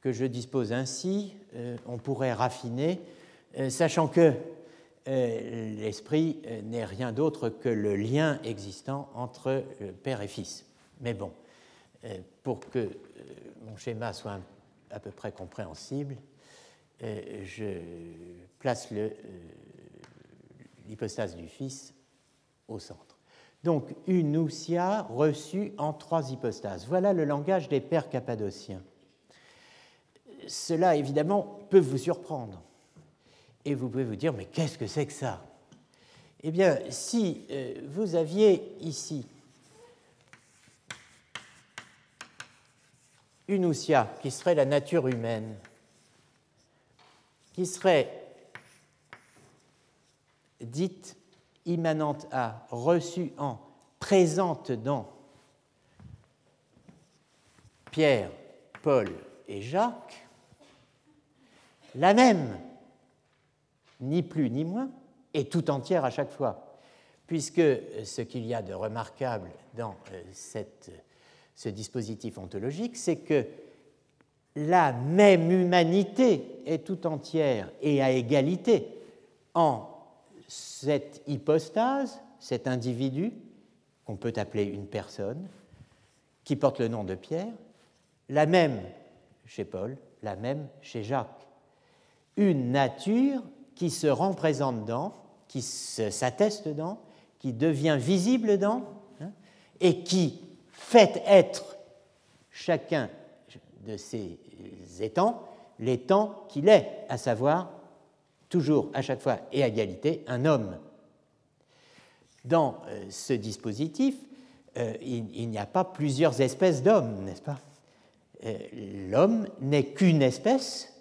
que je dispose ainsi, euh, on pourrait raffiner, euh, sachant que euh, l'Esprit n'est rien d'autre que le lien existant entre Père et Fils. Mais bon, pour que mon schéma soit à peu près compréhensible, je place l'hypostase du Fils au centre. Donc une ousia reçue en trois hypostases. Voilà le langage des pères cappadociens. Cela, évidemment, peut vous surprendre. Et vous pouvez vous dire, mais qu'est-ce que c'est que ça? Eh bien, si euh, vous aviez ici une ousia qui serait la nature humaine, qui serait dite immanente à, reçue en, présente dans Pierre, Paul et Jacques, la même, ni plus ni moins, et tout entière à chaque fois, puisque ce qu'il y a de remarquable dans euh, ce dispositif ontologique, c'est que la même humanité est tout entière et à égalité en cette hypostase, cet individu, qu'on peut appeler une personne, qui porte le nom de Pierre, la même chez Paul, la même chez Jacques. Une nature qui se rend présente dans, qui s'atteste dans, qui devient visible dans, hein, et qui fait être chacun de ces étangs l'étang qu'il est, à savoir toujours à chaque fois et à égalité un homme. Dans euh, ce dispositif, euh, il, n'y a pas plusieurs espèces d'hommes, n'est-ce pas? Euh, L'homme n'est qu'une espèce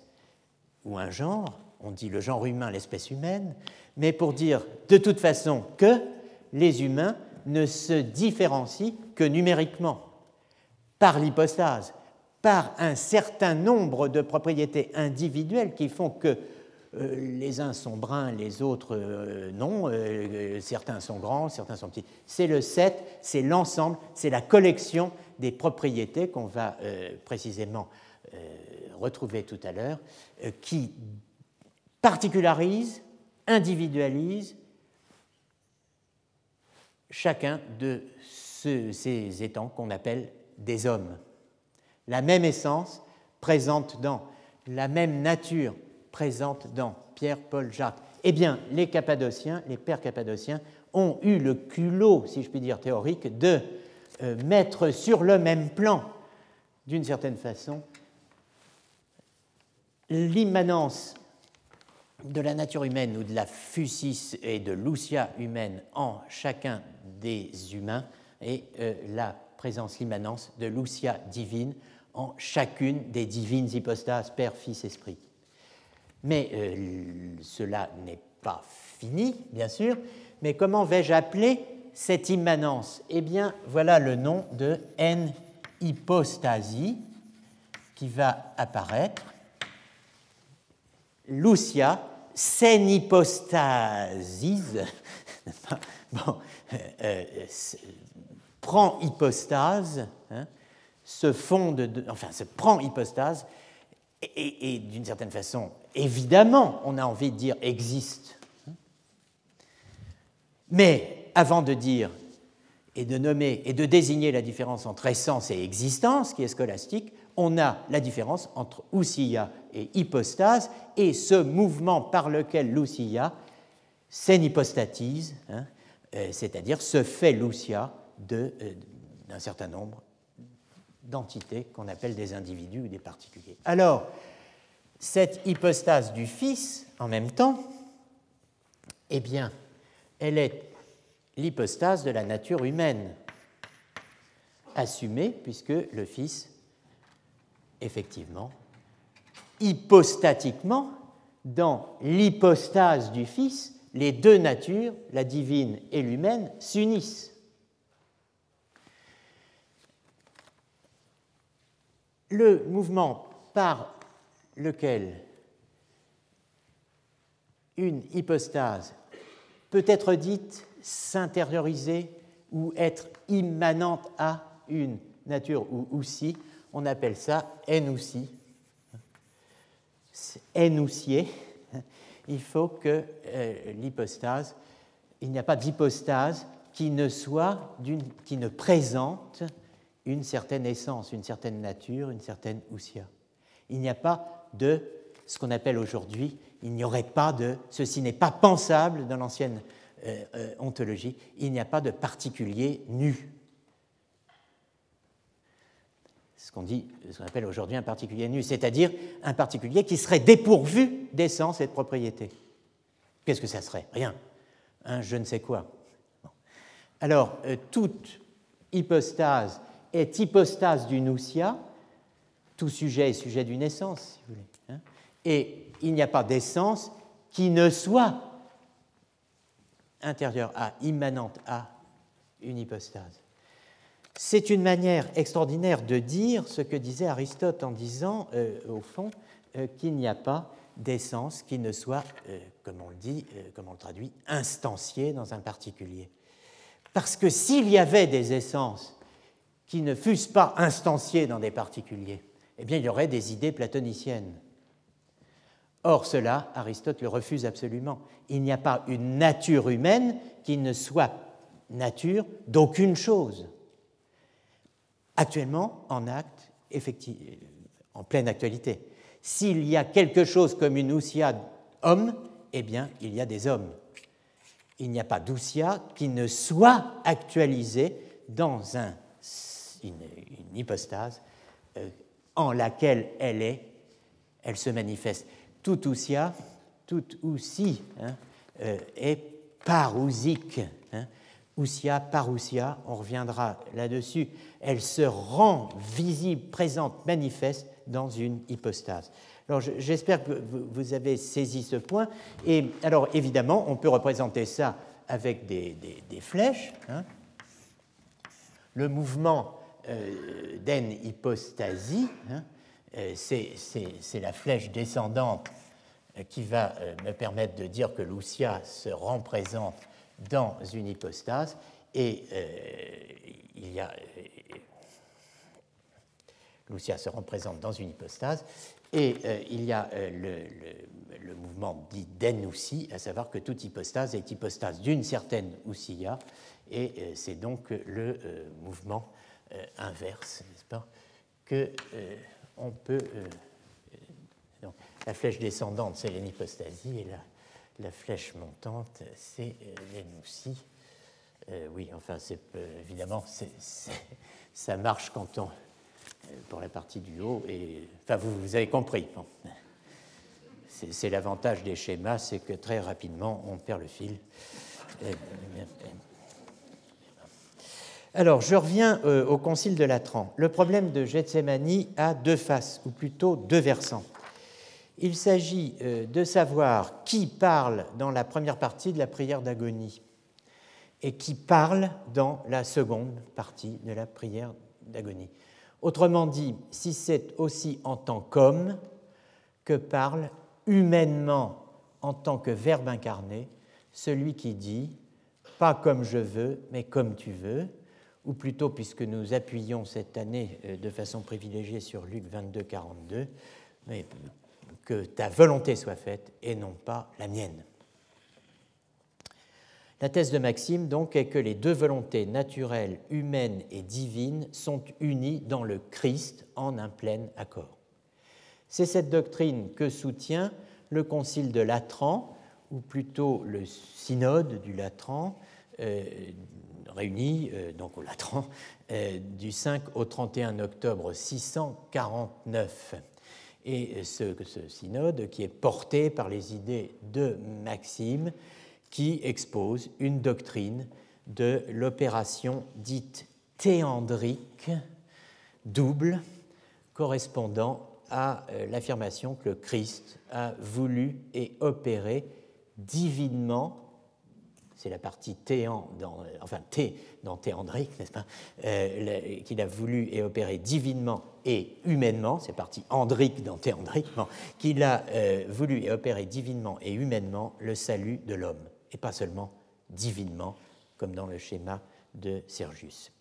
ou un genre, on dit le genre humain, l'espèce humaine, mais pour dire de toute façon que les humains ne se différencient que numériquement, par l'hypostase, par un certain nombre de propriétés individuelles qui font que les uns sont bruns, les autres euh, non, euh, certains sont grands, certains sont petits. C'est le set, c'est l'ensemble, c'est la collection des propriétés qu'on va précisément retrouver tout à l'heure, qui particularise, individualise chacun de ces étangs qu'on appelle des hommes. La même essence présente dans la même nature présente dans Pierre, Paul, Jacques. Eh bien, les Cappadociens, les pères cappadociens, ont eu le culot, si je puis dire théorique, de euh, mettre sur le même plan, d'une certaine façon, l'immanence de la nature humaine ou de la fusis et de l'ousia humaine en chacun des humains et euh, la présence, l'immanence de l'ousia divine en chacune des divines hypostases, Père, Fils, Esprit. Mais euh, cela n'est pas fini, bien sûr. Mais comment vais-je appeler cette immanence? Eh bien, voilà le nom de n hypostasie qui va apparaître. Lucia, hypostasis. bon, euh, euh, prend hypostase, hein, se fonde, enfin se prend hypostase, et, d'une certaine façon, évidemment, on a envie de dire existe. Mais avant de dire et de nommer et de désigner la différence entre essence et existence, qui est scolastique, on a la différence entre ousia et hypostase, et ce mouvement par lequel l'ousia s'énhypostatise, hein, euh, c'est-à-dire se fait l'ousia euh, d'un certain nombre d'entités qu'on appelle des individus ou des particuliers. Alors, cette hypostase du Fils, en même temps, eh bien, elle est l'hypostase de la nature humaine, assumée puisque le Fils, effectivement, hypostatiquement, dans l'hypostase du Fils, les deux natures, la divine et l'humaine, s'unissent. Le mouvement par lequel une hypostase peut être dite s'intérioriser ou être immanente à une nature ou aussi, on appelle ça enoussi, enoussier. Il faut que euh, l'hypostase, il n'y a pas d'hypostase qui ne soit qui ne présente une certaine essence, une certaine nature, une certaine ousia. Il n'y a pas de ce qu'on appelle aujourd'hui, il n'y aurait pas de, ceci n'est pas pensable dans l'ancienne euh, euh, ontologie, il n'y a pas de particulier nu. Ce qu'on dit, ce qu'on appelle aujourd'hui un particulier nu, c'est-à-dire un particulier qui serait dépourvu d'essence et de propriété. Qu'est-ce que ça serait? Rien. Un je ne sais quoi. Alors, euh, toute hypostase est hypostase du nousia, tout sujet est sujet d'une essence, si vous voulez. Hein. et il n'y a pas d'essence qui ne soit intérieure à, immanente à une hypostase. C'est une manière extraordinaire de dire ce que disait Aristote en disant, euh, au fond, euh, qu'il n'y a pas d'essence qui ne soit, euh, comme on le dit, comme on le traduit, instanciée dans un particulier. Parce que s'il y avait des essences qui ne fussent pas instanciées dans des particuliers, eh bien, il y aurait des idées platoniciennes. Or, cela, Aristote le refuse absolument. Il n'y a pas une nature humaine qui ne soit nature d'aucune chose. Actuellement, en acte, en pleine actualité. S'il y a quelque chose comme une ousia homme, eh bien, il y a des hommes. Il n'y a pas d'ousia qui ne soit actualisée dans un une, hypostase euh, en laquelle elle est, elle se manifeste. Tout ousia, tout aussi hein, euh, est parousique. Hein, ousia, parousia, on reviendra là-dessus. Elle se rend visible, présente, manifeste dans une hypostase. Alors j'espère que vous avez saisi ce point. Et alors évidemment, on peut représenter ça avec des, flèches. Hein. Le mouvement euh, d'en hypostasie, hein, euh, c'est la flèche descendante euh, qui va me permettre de dire que l'ousia se rend présente dans une hypostase. Et il y a l'ousia se rend présente dans une hypostase. Et il y a le, mouvement dit d'enoussi, à savoir que toute hypostase est hypostase d'une certaine ousia. Et c'est donc le mouvement inverse, n'est-ce pas, que euh, on peut. Euh, la flèche descendante, c'est l'hénipostasie, et la, la, flèche montante, c'est l'énoussie. oui, enfin, c'est évidemment, ça marche quand on pour la partie du haut. Et, enfin, vous, vous avez compris. C'est l'avantage des schémas, c'est que très rapidement, on perd le fil. Alors, je reviens euh, au Concile de Latran. Le problème de Gethsemane a deux faces, ou plutôt deux versants. Il s'agit euh, de savoir qui parle dans la première partie de la prière d'agonie et qui parle dans la seconde partie de la prière d'agonie. Autrement dit, si c'est aussi en tant qu'homme que parle humainement en tant que Verbe incarné celui qui dit pas comme je veux, mais comme tu veux, ou plutôt puisque nous appuyons cette année euh, de façon privilégiée sur Luc 22, 42, mais que ta volonté soit faite et non pas la mienne. La thèse de Maxime, donc, est que les deux volontés naturelles, humaines et divines sont unies dans le Christ en un plein accord. C'est cette doctrine que soutient le Concile de Latran, ou plutôt le synode du Latran, euh, réuni euh, donc au Latran euh, du 5 au 31 octobre 649. Et ce, ce, synode qui est porté par les idées de Maxime, qui expose une doctrine de l'opération dite théandrique, double, correspondant à l'affirmation que le Christ a voulu et opéré divinement, c'est la partie théan dans, enfin T dans théandrique, n'est-ce pas, euh, qu'il a voulu et opéré divinement et humainement, c'est partie andrique dans théandrique, qu'il a euh, voulu et opéré divinement et humainement le salut de l'homme, et pas seulement divinement, comme dans le schéma de Sergius.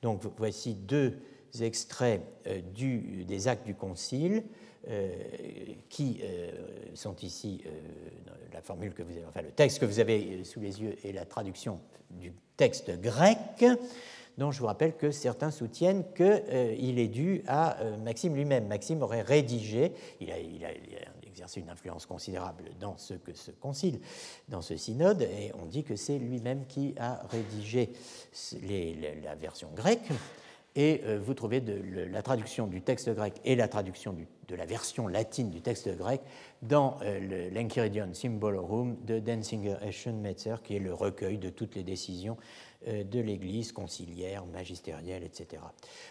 Donc voici deux extraits euh, des actes du Concile. Euh, qui euh, sont ici, euh, la formule que vous avez, enfin le texte que vous avez sous les yeux et la traduction du texte grec, dont je vous rappelle que certains soutiennent qu'il est dû à Maxime lui-même. Maxime aurait rédigé, il a, exercé une influence considérable dans ce, que ce concile, dans ce synode, et on dit que c'est lui-même qui a rédigé la version grecque. Et vous trouvez la traduction du texte grec et la traduction du de la version latine du texte grec dans euh, l'Enchiridion Symbolorum de Denzinger Eschenmetzer, qui est le recueil de toutes les décisions euh, de l'Église conciliaire, magistérielle, etc.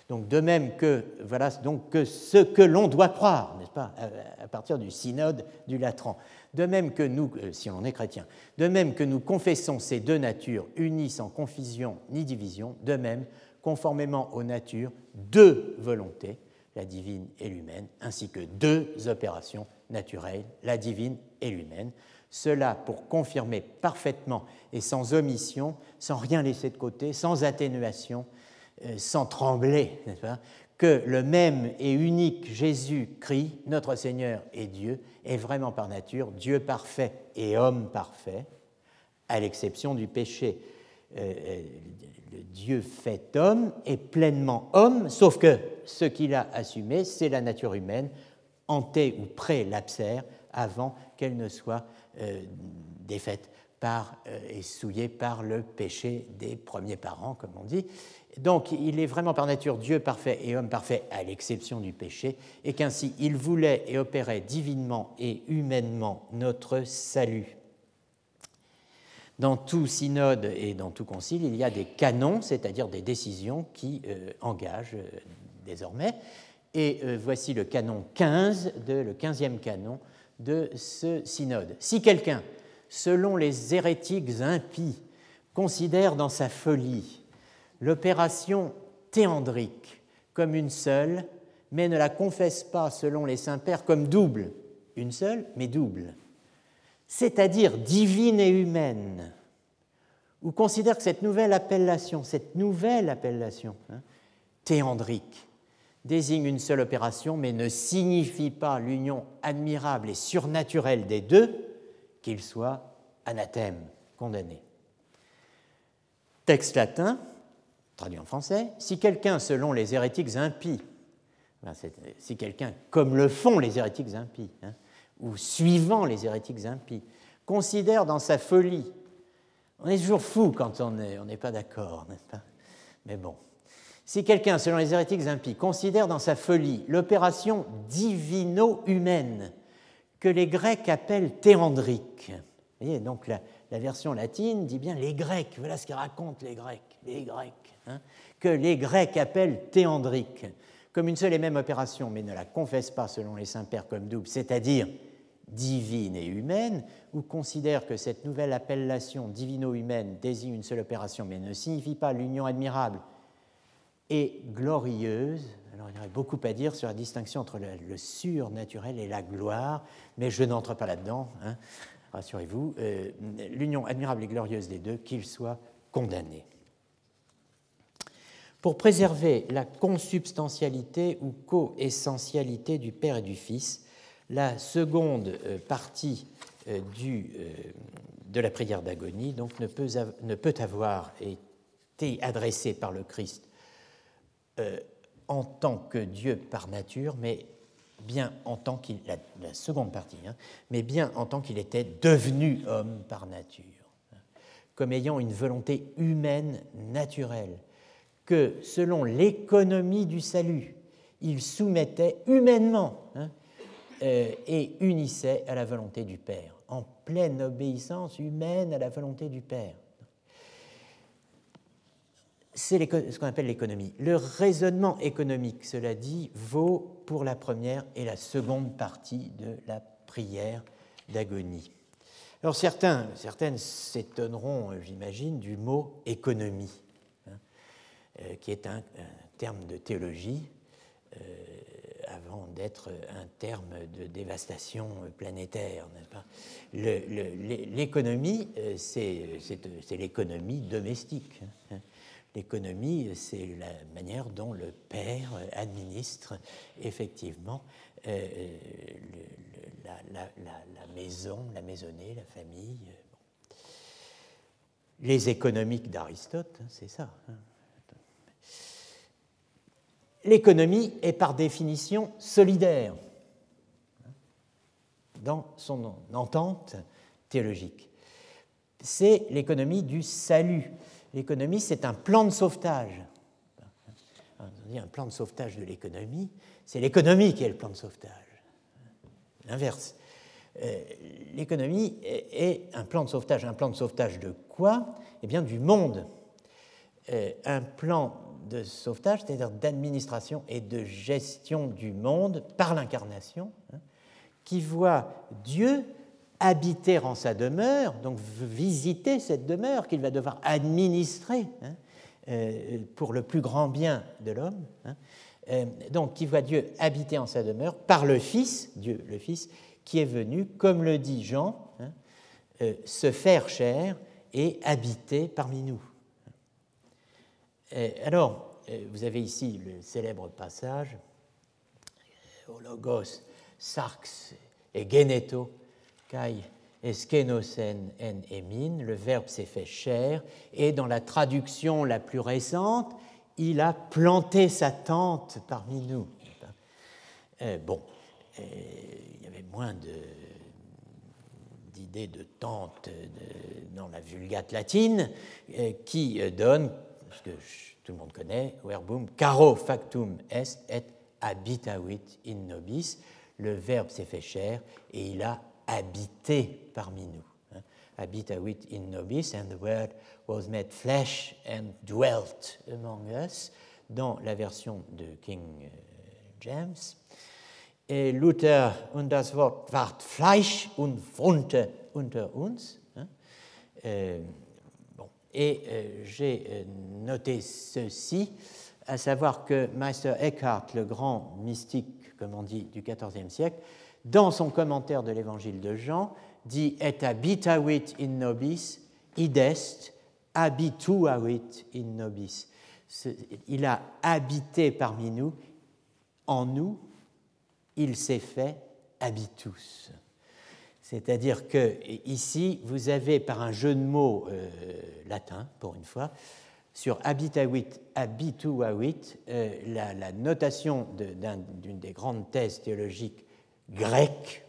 Donc de même que voilà donc que ce que l'on doit croire, n'est-ce pas, à, partir du synode du Latran. De même que nous, euh, si on est chrétien, de même que nous confessons ces deux natures unies sans confusion ni division, de même, conformément aux natures, deux volontés la divine et l'humaine, ainsi que deux opérations naturelles, la divine et l'humaine. Cela pour confirmer parfaitement et sans omission, sans rien laisser de côté, sans atténuation, euh, sans trembler, que le même et unique Jésus-Christ, notre Seigneur et Dieu, est vraiment par nature Dieu parfait et homme parfait, à l'exception du péché. Euh, euh, le Dieu fait homme est pleinement homme, sauf que ce qu'il a assumé, c'est la nature humaine, ante ou pré-lapsaire, avant qu'elle ne soit euh, défaite par, euh, et souillée par le péché des premiers parents, comme on dit. Donc il est vraiment par nature Dieu parfait et homme parfait, à l'exception du péché, et qu'ainsi il voulait et opérait divinement et humainement notre salut dans tout synode et dans tout concile, il y a des canons, c'est-à-dire des décisions qui euh, engagent euh, désormais. Et euh, voici le canon 15, de, le 15e canon de ce synode. Si quelqu'un, selon les hérétiques impies, considère dans sa folie l'opération théandrique comme une seule, mais ne la confesse pas, selon les saints-pères, comme double, une seule, mais double, c'est-à-dire divine et humaine, ou considère que cette nouvelle appellation, cette nouvelle appellation hein, théandrique, désigne une seule opération, mais ne signifie pas l'union admirable et surnaturelle des deux, qu'il soit anathème, condamné. Texte latin, traduit en français, si quelqu'un, selon les hérétiques impies, si quelqu'un, comme le font les hérétiques impies, hein, ou suivant les hérétiques impies, considère dans sa folie, on est toujours fou quand on n'est on pas d'accord, n'est-ce pas? Mais bon. Si quelqu'un, selon les hérétiques impies, considère dans sa folie l'opération divino-humaine que les Grecs appellent théandrique, vous voyez, donc la, version latine dit bien les Grecs, voilà ce qu'ils racontent les Grecs, les Grecs, hein, que les Grecs appellent théandrique, comme une seule et même opération, mais ne la confessent pas selon les saints-pères comme double, c'est-à-dire divine et humaine, ou considère que cette nouvelle appellation divino-humaine désigne une seule opération, mais ne signifie pas l'union admirable et glorieuse. Alors il y aurait beaucoup à dire sur la distinction entre le, surnaturel et la gloire, mais je n'entre pas là-dedans, hein, rassurez-vous. Euh, l'union admirable et glorieuse des deux, qu'ils soient condamnés. pour préserver la consubstantialité ou coessentialité du Père et du Fils. La seconde euh, partie euh, euh, de la prière d'agonie ne peut, avoir été adressée par le Christ en tant que Dieu par nature, mais bien en tant qu'il hein, était devenu homme par nature, hein, comme ayant une volonté humaine naturelle que selon l'économie du salut, il soumettait humainement et unissait à la volonté du Père, en pleine obéissance humaine à la volonté du Père. C'est ce qu'on appelle l'économie. Le raisonnement économique, cela dit, vaut pour la première et la seconde partie de la prière d'agonie. Alors certains, certaines s'étonneront, j'imagine, du mot économie. Euh, qui est un, terme de théologie euh, avant d'être un terme de dévastation planétaire. L'économie, euh, c'est l'économie domestique. Hein. L'économie, c'est la manière dont le père administre effectivement la, maison, la maisonnée, la famille. Les économiques d'Aristote, hein, c'est ça. Hein. L'économie est par définition solidaire dans son entente théologique. C'est l'économie du salut. L'économie, c'est un plan de sauvetage. Un plan de sauvetage de l'économie, c'est l'économie qui est le plan de sauvetage. L'inverse. Euh, l'économie est un plan de sauvetage. Un plan de sauvetage de quoi? Eh bien, du monde. Euh, un plan de sauvetage, c'est-à-dire d'administration et de gestion du monde par l'incarnation, hein, qui voit Dieu habiter en sa demeure, donc visiter cette demeure qu'il va devoir administrer hein, euh, pour le plus grand bien de l'homme. Hein, euh, donc, qui voit Dieu habiter en sa demeure par le Fils, Dieu le Fils, qui est venu, comme le dit Jean, euh, se faire chair et habiter parmi nous. Alors, vous avez ici le célèbre passage au Logos, et Geneto, Kai Eskenosen en Emin, le verbe s'est fait chair, et dans la traduction la plus récente, il a planté sa tente parmi nous. bon, il y avait moins d'idées de, tente dans la vulgate latine qui donne, que tout le monde connaît, verbum caro factum est et habitavit in nobis. Le verbe s'est fait chair et il a habité parmi nous. Hein. Habitavit in nobis, and the word was made flesh and dwelt among us, dans la version de King euh, James. Et Luther, und das Wort ward Fleisch und wohnte unter uns. Hein. Euh, et euh, j'ai euh, noté ceci, à savoir que Meister Eckhart, le grand mystique, comme on dit, du XIVe siècle, dans son commentaire de l'évangile de Jean, dit Et habitavit in nobis, id est habituavit in nobis. Il a habité parmi nous, en nous, il s'est fait habitus. C'est-à-dire que ici, vous avez par un jeu de mots euh, latin, pour une fois, sur habitavit, habituavit, euh, la, notation d'une des grandes thèses théologiques grecques,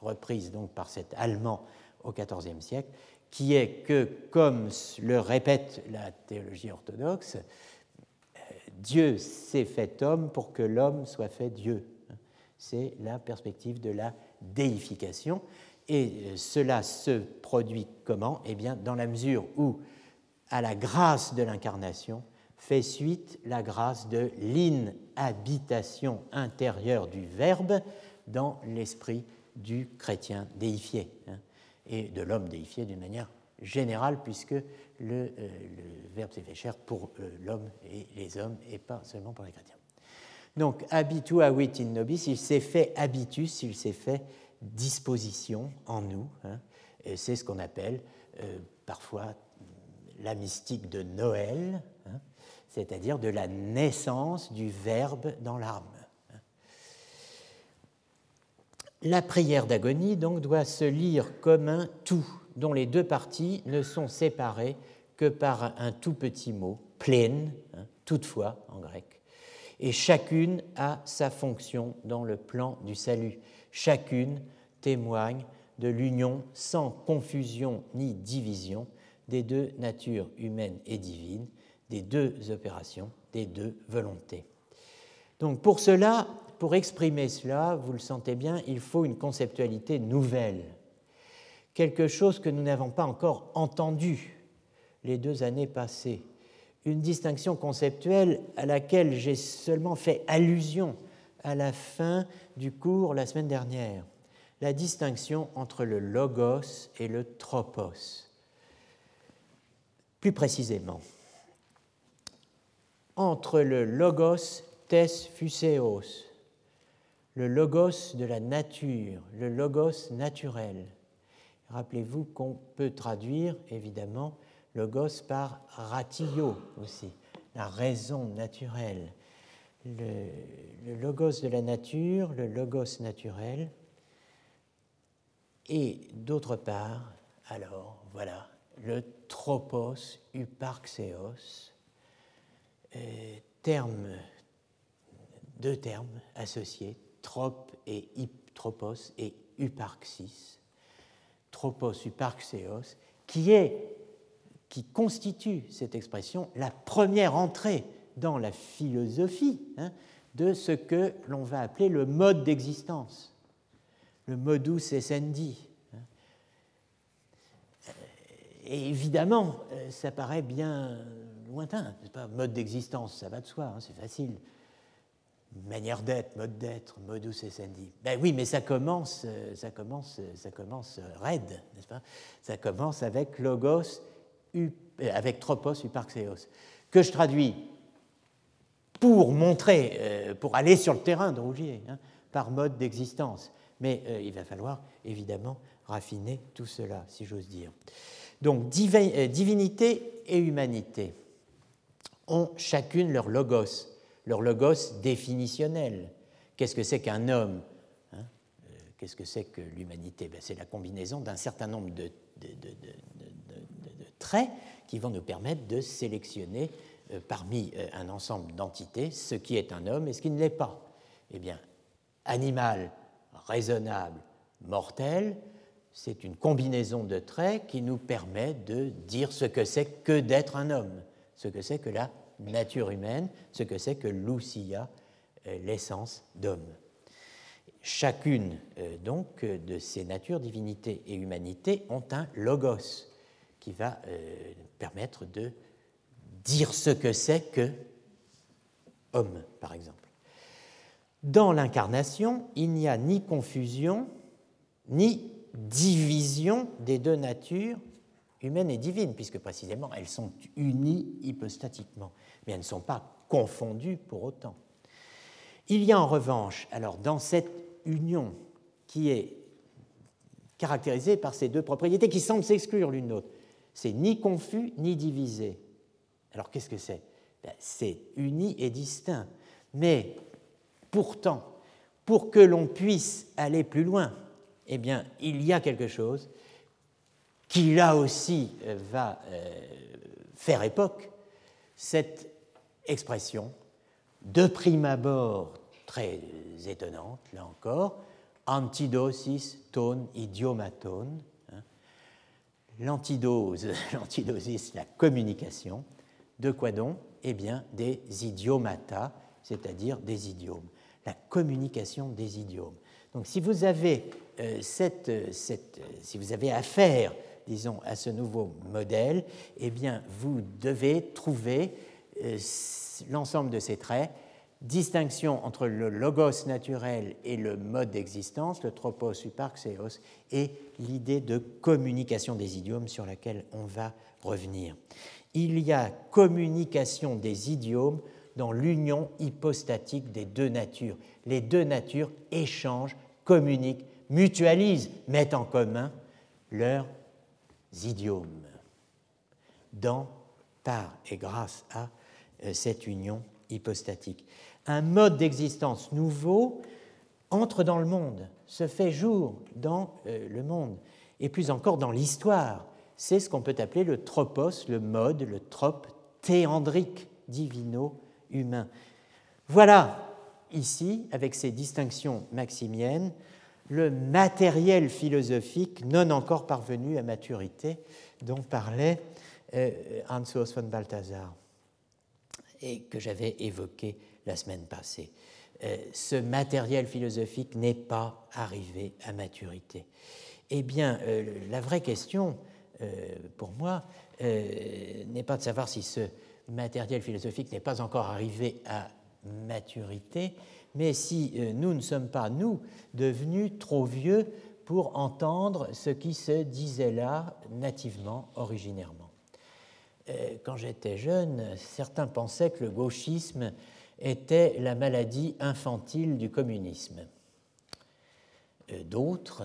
reprise donc par cet allemand au XIVe siècle, qui est que, comme le répète la théologie orthodoxe, euh, Dieu s'est fait homme pour que l'homme soit fait Dieu. C'est la perspective de la déification. Et euh, cela se produit comment? Eh bien, dans la mesure où, à la grâce de l'incarnation, fait suite la grâce de l'inhabitation intérieure du Verbe dans l'esprit du chrétien déifié, hein, et de l'homme déifié d'une manière générale, puisque le, euh, Verbe s'est fait chair pour euh, l'homme et les hommes, et pas seulement pour les chrétiens. Donc, habitua vit in nobis, il s'est fait habitus, il s'est fait disposition en nous. Hein, c'est ce qu'on appelle euh, parfois la mystique de Noël, hein, c'est-à-dire de la naissance du Verbe dans l'âme. La prière d'agonie donc doit se lire comme un tout dont les deux parties ne sont séparées que par un tout petit mot, pleine, hein, toutefois en grec. Et chacune a sa fonction dans le plan du salut. Chacune témoigne de l'union sans confusion ni division des deux natures humaines et divines, des deux opérations, des deux volontés. Donc pour cela, pour exprimer cela, vous le sentez bien, il faut une conceptualité nouvelle, quelque chose que nous n'avons pas encore entendu les deux années passées, une distinction conceptuelle à laquelle j'ai seulement fait allusion à la fin du cours la semaine dernière, la distinction entre le logos et le tropos. Plus précisément, entre le logos tes fuseos, le logos de la nature, le logos naturel. Rappelez-vous qu'on peut traduire évidemment logos par ratio aussi, la raison naturelle. Le, logos de la nature, le logos naturel, et d'autre part, alors voilà, le tropos uparxeos, euh, terme, deux termes associés, trop et tropos et uparxis, tropos uparxeos, qui est qui constitue cette expression la première entrée dans la philosophie hein, de ce que l'on va appeler le mode d'existence, le modus essendi. Hein. Et évidemment, euh, ça paraît bien lointain, pas? Mode d'existence, ça va de soi, hein, c'est facile. Manière d'être, mode d'être, modus essendi. Ben oui, mais ça commence, euh, ça commence, ça commence raide, n'est-ce pas? Ça commence avec logos euh, avec tropos uparxeos, que je traduis pour montrer, euh, pour aller sur le terrain de Rougier, hein, par mode d'existence. Mais euh, il va falloir évidemment raffiner tout cela, si j'ose dire. Donc divinité et humanité ont chacune leur logos, leur logos définitionnel. Qu'est-ce que c'est qu'un homme hein Qu'est-ce que c'est que l'humanité? Ben, C'est la combinaison d'un certain nombre de, traits qui vont nous permettre de sélectionner euh, parmi euh, un ensemble d'entités ce qui est un homme et ce qui ne l'est pas. Eh bien, animal, raisonnable, mortel, c'est une combinaison de traits qui nous permet de dire ce que c'est que d'être un homme, ce que c'est que la nature humaine, ce que c'est que l'ousia, euh, l'essence d'homme. Chacune donc de ces natures, divinité et humanité, ont un logos, qui va euh, permettre de dire ce que c'est que homme, par exemple. Dans l'incarnation, il n'y a ni confusion, ni division des deux natures humaines et divines, puisque précisément elles sont unies hypostatiquement, mais elles ne sont pas confondues pour autant. Il y a en revanche, alors dans cette union qui est caractérisée par ces deux propriétés qui semblent s'exclure l'une l'autre, c'est ni confus ni divisé. Alors qu'est-ce que c'est? Ben, C'est uni et distinct. Mais pourtant, pour que l'on puisse aller plus loin, eh bien, il y a quelque chose qui là aussi euh, va euh, faire époque, cette expression de prime abord très étonnante, là encore, antidosis ton idiomaton, l'antidose, l'antidosis, la communication, de quoi donc Eh bien, des idiomata, c'est-à-dire des idiomes, la communication des idiomes. Donc, si vous avez, euh, cette, cette, si vous avez affaire, disons, à ce nouveau modèle, eh bien, vous devez trouver euh, l'ensemble de ces traits distinction entre le logos naturel et le mode d'existence, le tropos uparxeos, et l'idée de communication des idiomes sur laquelle on va revenir. Il y a communication des idiomes dans l'union hypostatique des deux natures. Les deux natures échangent, communiquent, mutualisent, mettent en commun leurs idiomes dans, par et grâce à cette union hypostatique. Un mode d'existence nouveau entre dans le monde, se fait jour dans le monde, et plus encore dans l'histoire. C'est ce qu'on peut appeler le tropos, le mode, le trope théandrique, divino-humain. Voilà ici, avec ces distinctions maximiennes, le matériel philosophique non encore parvenu à maturité dont parlait euh, Hans-Urs von Balthasar et que j'avais évoqué la semaine passée. Euh, ce matériel philosophique n'est pas arrivé à maturité. Eh bien, euh, la vraie question, pour moi, n'est pas de savoir si ce matériel philosophique n'est pas encore arrivé à maturité, mais si euh, nous ne sommes pas, nous, devenus trop vieux pour entendre ce qui se disait là nativement, originairement. Euh, quand j'étais jeune, certains pensaient que le gauchisme était la maladie infantile du communisme. Euh, d'autres,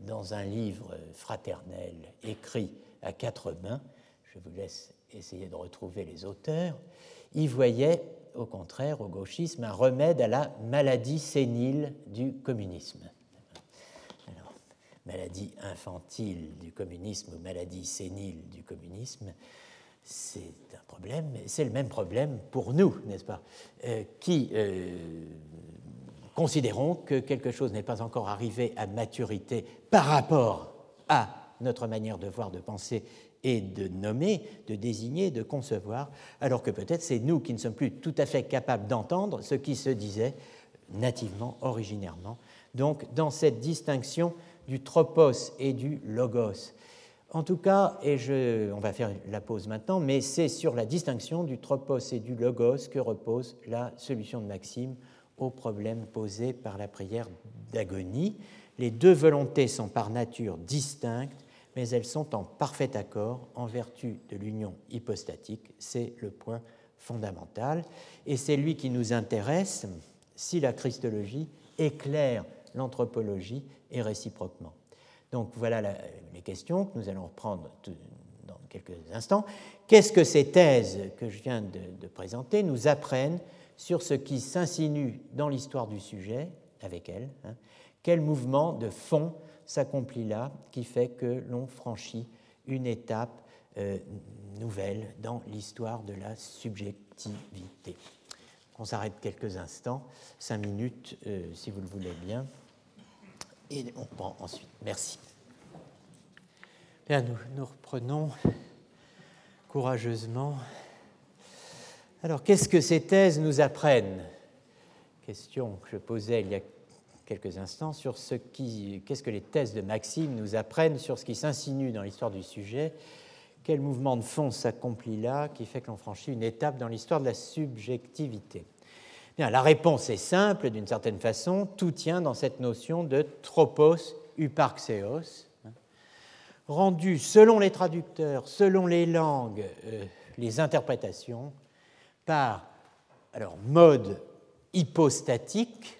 dans un livre fraternel écrit à quatre mains, je vous laisse essayer de retrouver les auteurs, y voyaient au contraire au gauchisme un remède à la maladie sénile du communisme. Maladie infantile du communisme ou maladie sénile du communisme, c'est un problème, c'est le même problème pour nous, n'est-ce pas, euh, qui euh, considérons que quelque chose n'est pas encore arrivé à maturité par rapport à notre manière de voir, de penser et de nommer, de désigner, de concevoir, alors que peut-être c'est nous qui ne sommes plus tout à fait capables d'entendre ce qui se disait nativement, originairement. Donc dans cette distinction du tropos et du logos. En tout cas, et je, on va faire la pause maintenant, mais c'est sur la distinction du tropos et du logos que repose la solution de Maxime au problème posé par la prière d'agonie. Les deux volontés sont par nature distinctes mais elles sont en parfait accord en vertu de l'union hypostatique. C'est le point fondamental. Et c'est lui qui nous intéresse si la christologie éclaire l'anthropologie et réciproquement. Donc voilà les questions que nous allons reprendre dans quelques instants. Qu'est-ce que ces thèses que je viens de, présenter nous apprennent sur ce qui s'insinue dans l'histoire du sujet avec elles hein? Quel mouvement de fond s'accomplit là, qui fait que l'on franchit une étape euh, nouvelle dans l'histoire de la subjectivité. On s'arrête quelques instants, cinq minutes euh, si vous le voulez bien, et on prend ensuite. Merci. Bien, nous reprenons courageusement. Alors, qu'est-ce que ces thèses nous apprennent? Question que je posais il y a quelques instants sur ce qui, qu'est-ce que les thèses de Maxime nous apprennent sur ce qui s'insinue dans l'histoire du sujet, quel mouvement de fond s'accomplit là qui fait que l'on franchit une étape dans l'histoire de la subjectivité? Bien, la réponse est simple d'une certaine façon, tout tient dans cette notion de tropos uparxeos, hein, rendu selon les traducteurs, selon les langues, euh, les interprétations, par alors mode hypostatique,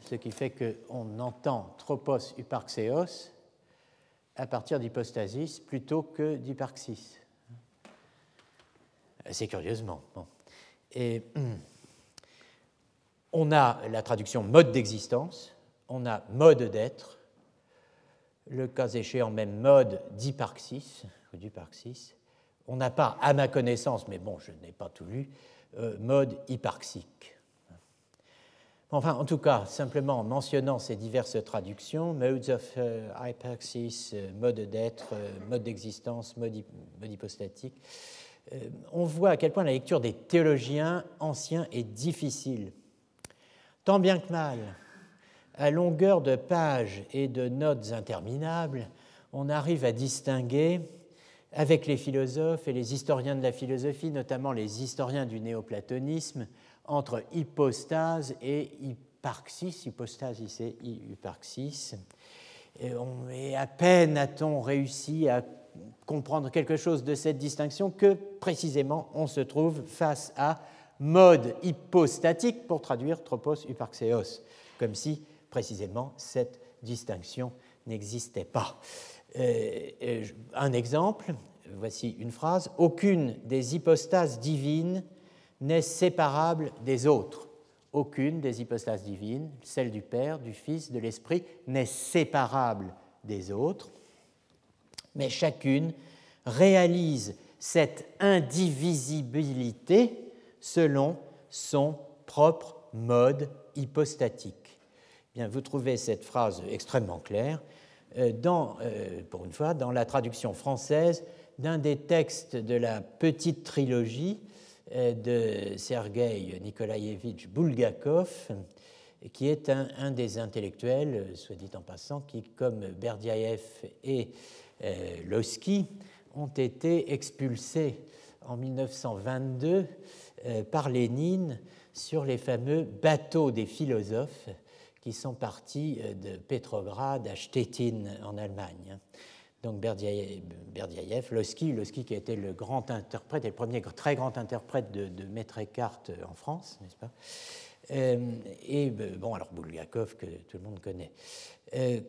ce qui fait qu'on entend tropos uparxeos à partir d'hypostasis plutôt que d'hyparxis. C'est curieusement. Et on a la traduction mode d'existence, on a mode d'être, le cas échéant même mode d'hyparxis ou d'hyparxis. On n'a pas, à ma connaissance, mais bon, je n'ai pas tout lu, euh, mode hyparxique. Enfin, en tout cas, simplement en mentionnant ces diverses traductions, modes of uh, hypaxis, euh, mode d'être, euh, mode d'existence, mode, hypostatique, euh, on voit à quel point la lecture des théologiens anciens est difficile. Tant bien que mal, à longueur de pages et de notes interminables, on arrive à distinguer avec les philosophes et les historiens de la philosophie, notamment les historiens du néoplatonisme, entre hypostase et hyparxis. Hypostase, c'est hyparxis. Et, à peine a-t-on réussi à comprendre quelque chose de cette distinction que précisément on se trouve face à mode hypostatique pour traduire tropos hyparxeos, comme si précisément cette distinction n'existait pas. Euh, euh, un exemple, voici une phrase, aucune des hypostases divines n'est séparable des autres. Aucune des hypostases divines, celle du Père, du Fils, de l'Esprit, n'est séparable des autres, mais chacune réalise cette indivisibilité selon son propre mode hypostatique. Bien, vous trouvez cette phrase extrêmement claire dans, euh, pour une fois, dans la traduction française d'un des textes de la petite trilogie euh, de Sergei Nikolaevitch Bulgakov, qui est un, des intellectuels, soit dit en passant, qui, comme Berdiaev et Losky, ont été expulsés en 1922 par Lénine sur les fameux bateaux des philosophes qui sont partis euh, de Petrograd à Stettin en Allemagne. Donc Berdiaïev, Losky, Losky qui été le grand interprète, le premier très grand interprète de, de Maître Eckhart en France, n'est-ce pas? Euh, Et euh, bon, alors Bulgakov, que tout le monde connaît.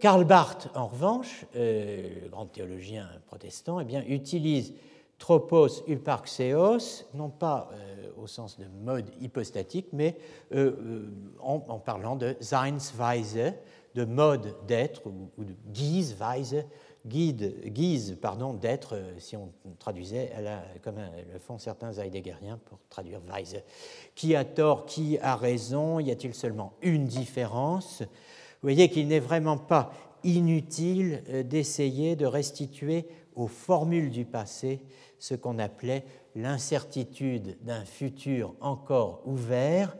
Karl Barth, en revanche, le grand théologien protestant, eh bien, utilise tropos uparxeos, non pas au sens de mode hypostatique, mais euh, euh, en, parlant de Seinsweise, de mode d'être, ou, de Giesweise, guide, guise pardon, d'être, euh, si on traduisait comme le font certains heideggeriens pour traduire Weise. Qui a tort, qui a raison Y a-t-il seulement une différence? Vous voyez qu'il n'est vraiment pas inutile d'essayer de restituer aux formules du passé ce qu'on appelait l'incertitude d'un futur encore ouvert,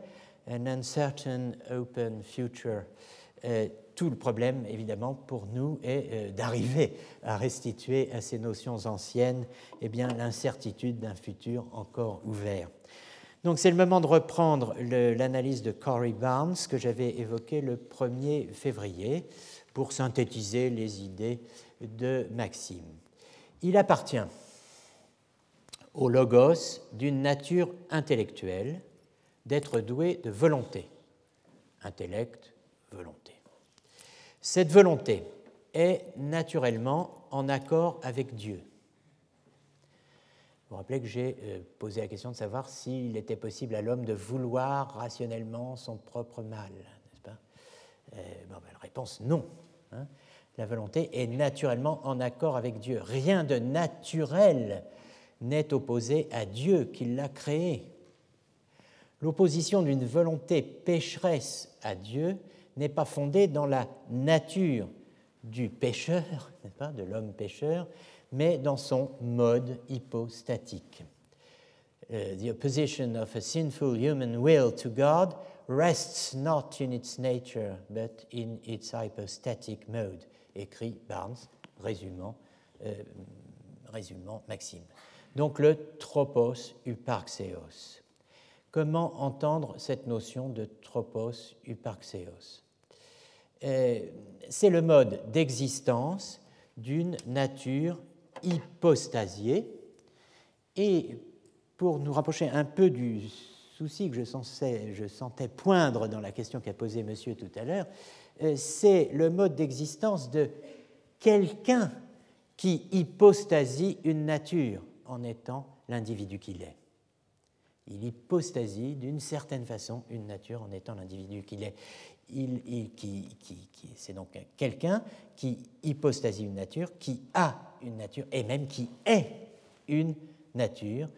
an uncertain open future. Euh, tout le problème, évidemment, pour nous est euh, d'arriver à restituer à ces notions anciennes eh bien, l'incertitude d'un futur encore ouvert. Donc c'est le moment de reprendre l'analyse de Corey Barnes que j'avais évoquée le 1er février pour synthétiser les idées de Maxime. Il appartient au logos d'une nature intellectuelle, d'être doué de volonté. Intellect, volonté. Cette volonté est naturellement en accord avec Dieu. Vous vous rappelez que j'ai euh, posé la question de savoir s'il était possible à l'homme de vouloir rationnellement son propre mal, n'est-ce pas? Euh, bon, ben, La réponse non. Hein. la volonté est naturellement en accord avec Dieu. Rien de naturel n'est opposé à Dieu qui l'a créé. L'opposition d'une volonté pécheresse à Dieu n'est pas fondée dans la nature du pécheur, pas, de l'homme pécheur, mais dans son mode hypostatique. Uh, the opposition of a sinful human will to God rests not in its nature, but in its hypostatic mode, écrit Barnes, résumant, euh, résumant Maxime. Donc le tropos. Comment entendre cette notion de tropos uparxeos euh, C'est le mode d'existence d'une nature hypostasiée. Et pour nous rapprocher un peu du souci que je, je sentais poindre dans la question qu'a posée monsieur tout à l'heure, euh, c'est le mode d'existence de quelqu'un qui hypostasie une nature en étant l'individu qu'il est. Il hypostasie d'une certaine façon une nature en étant l'individu qu'il est. Il, qui, c'est donc quelqu'un qui hypostasie une nature, qui a une nature et même qui est une nature.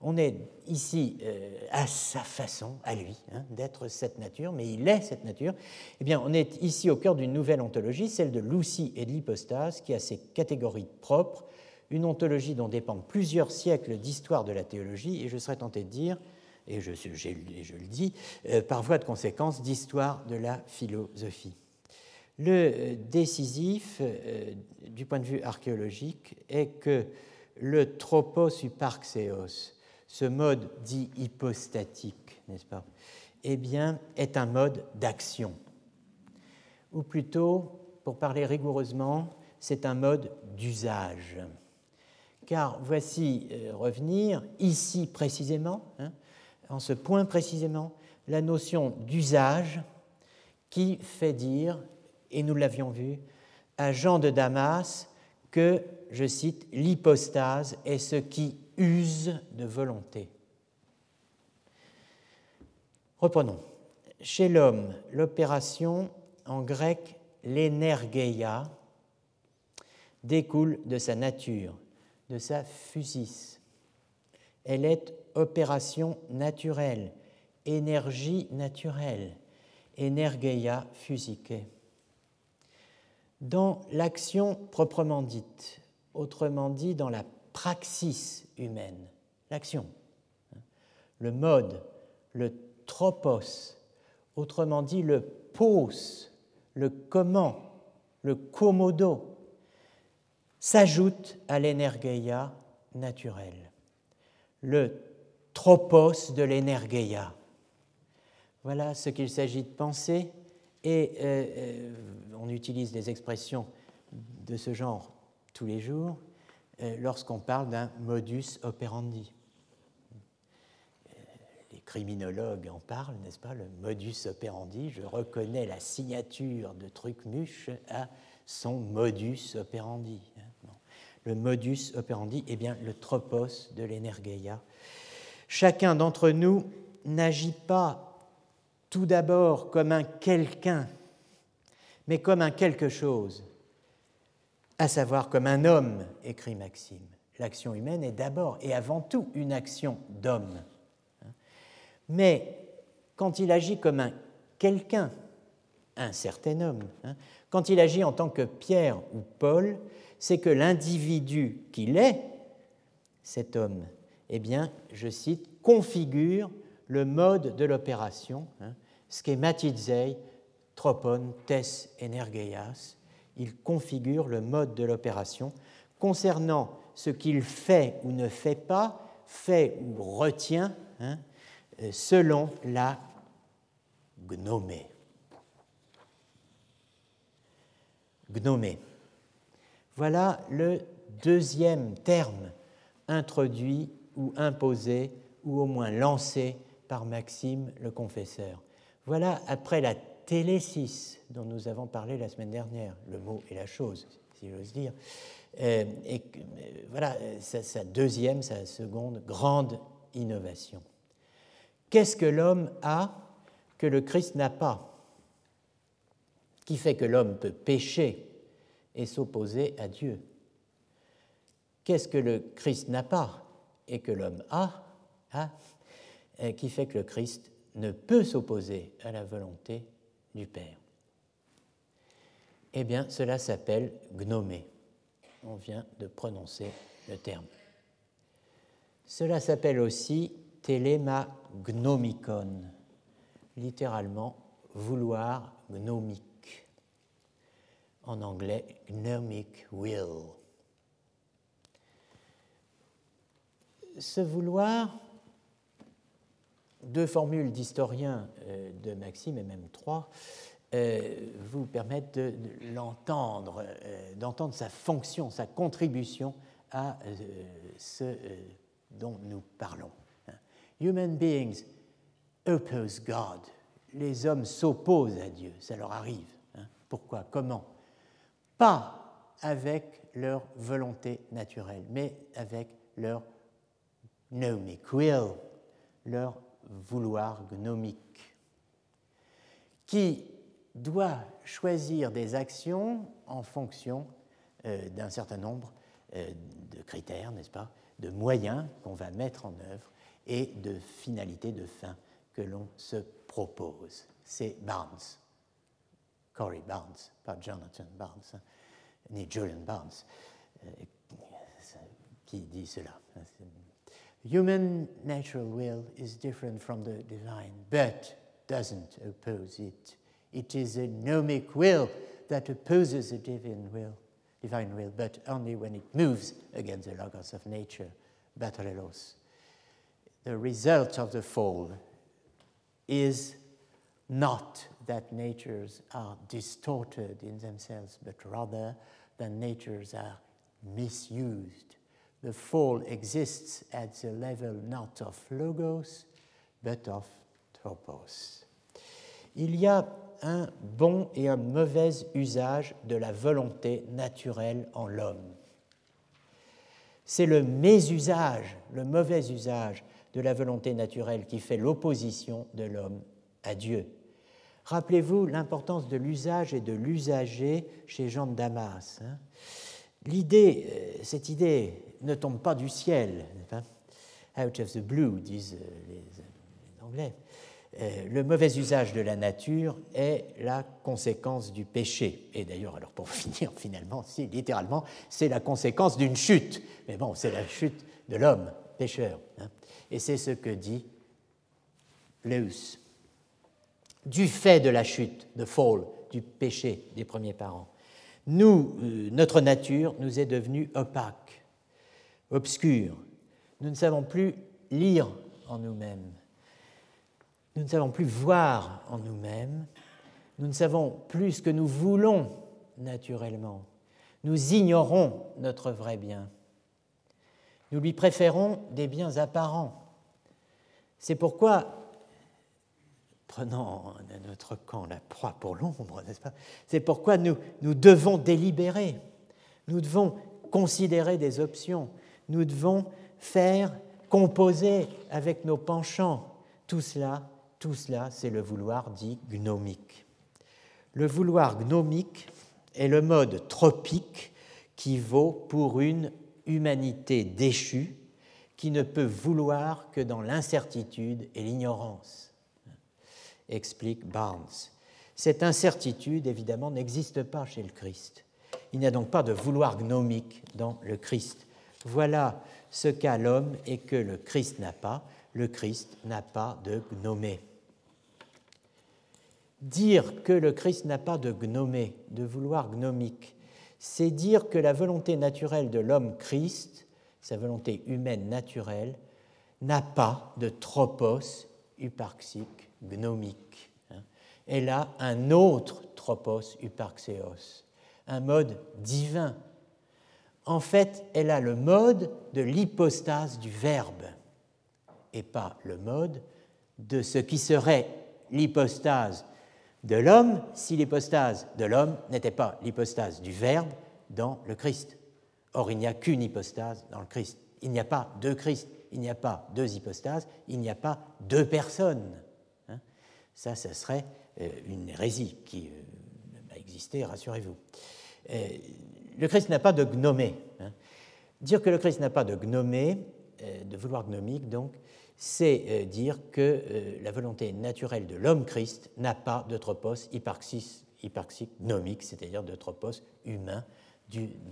On est ici euh, à sa façon, à lui, hein, d'être cette nature, mais il est cette nature. Eh bien, on est ici au cœur d'une nouvelle ontologie, celle de l'ousie et de l'hypostase, qui a ses catégories propres une ontologie dont dépendent plusieurs siècles d'histoire de la théologie, et je serais tenté de dire, et je, le dis, euh, par voie de conséquence, d'histoire de la philosophie. Le euh, décisif, euh, du point de vue archéologique, est que le tropos uparxeos, ce mode dit hypostatique, n'est-ce pas, eh bien, est un mode d'action. Ou plutôt, pour parler rigoureusement, c'est un mode d'usage car voici euh, revenir ici précisément, hein, en ce point précisément, la notion d'usage qui fait dire, et nous l'avions vu, à Jean de Damas que, je cite, l'hypostase est ce qui use de volonté. Reprenons. Chez l'homme, l'opération en grec l'énergeia découle de sa nature, de sa physis. Elle est opération naturelle, énergie naturelle, energeia physique. Dans l'action proprement dite, autrement dit dans la praxis humaine, l'action, le mode, le tropos, autrement dit le pos, le comment, le komodo, s'ajoute à l'energeia naturelle, le tropos de l'energeia. Voilà ce qu'il s'agit de penser et euh, euh, on utilise des expressions de ce genre tous les jours euh, lorsqu'on parle d'un modus operandi criminologue en parle, n'est-ce pas, le modus operandi. Je reconnais la signature de Trucmuche à son modus operandi. Le modus operandi, est bien, le tropos de l'energeia. Chacun d'entre nous n'agit pas tout d'abord comme un quelqu'un, mais comme un quelque chose, à savoir comme un homme, écrit Maxime. L'action humaine est d'abord et avant tout une action d'homme. Mais quand il agit comme un quelqu'un, un certain homme, hein, quand il agit en tant que Pierre ou Paul, c'est que l'individu qu'il est, cet homme, eh bien, je cite, configure le mode de l'opération, hein, schematizei tropon tes energeias. Il configure le mode de l'opération concernant ce qu'il fait ou ne fait pas, fait ou retient, hein, euh, selon la gnomée. Gnomée. Voilà le deuxième terme introduit ou imposé ou au moins lancé par Maxime le confesseur. Voilà, après la télésis dont nous avons parlé la semaine dernière, le mot et la chose, si j'ose dire, euh, et euh, voilà sa deuxième, sa seconde grande innovation. Qu'est-ce que l'homme a que le Christ n'a pas? Qui fait que l'homme peut pécher? Et s'opposer à Dieu Qu'est-ce que le Christ n'a pas et que l'homme a, qui fait que le Christ ne peut s'opposer à la volonté du Père? Eh bien, cela s'appelle gnomé. On vient de prononcer le terme. Cela s'appelle aussi telemagnomikon, littéralement vouloir gnomique. En anglais, gnomic will. Ce vouloir, deux formules d'historiens euh, de Maxime, et même trois, euh, vous permettent de, l'entendre, euh, d'entendre sa fonction, sa contribution à ce dont nous parlons. Human beings oppose God. Les hommes s'opposent à Dieu, ça leur arrive. Hein. Pourquoi? Comment? Pas avec leur volonté naturelle, mais avec leur gnomic will, leur vouloir gnomique, qui doit choisir des actions en fonction euh, d'un certain nombre euh, de critères, n'est-ce pas, de moyens qu'on va mettre en œuvre et de finalité de fin que l'on se propose. C'est Barnes, Corey Barnes, pas Jonathan Barnes, hein, uh, ni Julian Barnes, euh, qui dit cela. Um, human natural will is different from the divine, but doesn't oppose it. It is a gnomic will that opposes the divine will, divine will, but only when it moves against the logos of nature, batrelos the result of the fall is not that natures are distorted in themselves, but rather that natures are misused. The fall exists at the level not of logos, but of tropos. Il y a un bon et un mauvais usage de la volonté naturelle en l'homme. C'est le mésusage, le mauvais usage de la volonté naturelle qui fait l'opposition de l'homme à Dieu. Rappelez-vous l'importance de l'usage et de l'usager chez Jean de Damas. Hein. L'idée, euh, cette idée ne tombe pas du ciel, out of the blue, disent euh, les Anglais. Euh, le mauvais usage de la nature est la conséquence du péché. Et d'ailleurs, alors pour finir, finalement, si, littéralement, c'est la conséquence d'une chute. Mais bon, c'est la chute de l'homme, pécheur. Hein. Et c'est ce que dit Leus. Du fait de la chute, de fall, du péché des premiers parents, nous, euh, notre nature nous est devenue opaque, obscure. Nous ne savons plus lire en nous-mêmes nous ne savons plus voir en nous-mêmes, nous ne savons plus ce que nous voulons naturellement, nous ignorons notre vrai bien. Nous lui préférons des biens apparents. C'est pourquoi, prenant notre camp la proie pour l'ombre, n'est-ce pas? C'est pourquoi nous, nous devons délibérer, nous devons considérer des options, nous devons faire, composer avec nos penchants. Tout cela tout cela, c'est le vouloir dit gnomique. Le vouloir gnomique est le mode tropique qui vaut pour une humanité déchue qui ne peut vouloir que dans l'incertitude et l'ignorance, explique Barnes. Cette incertitude, évidemment, n'existe pas chez le Christ. Il n'y a donc pas de vouloir gnomique dans le Christ. Voilà ce qu'a l'homme et que le Christ n'a pas. Le Christ n'a pas de gnomé. Dire que le Christ n'a pas de gnomé, de vouloir gnomique, c'est dire que la volonté naturelle de l'homme Christ, sa volonté humaine naturelle, n'a pas de tropos hyparxique gnomique. Hein. Elle a un autre tropos hyparxéos, un mode divin. En fait, elle a le mode de l'hypostase du Verbe et pas le mode de ce qui serait l'hypostase de l'homme si l'hypostase de l'homme n'était pas l'hypostase du Verbe dans le Christ. Or, il n'y a qu'une hypostase dans le Christ. Il n'y a pas deux Christ, il n'y a pas deux hypostases, il n'y a pas deux personnes. Ça, ce serait euh, une hérésie qui euh, a existé, rassurez-vous. Euh, le Christ n'a pas de gnomé. Hein. Dire que le Christ n'a pas de gnomé, de vouloir gnomique, donc, c'est dire que la volonté naturelle de l'homme Christ n'a pas de tropos hyparxique nomique, c'est-à-dire de tropos humain,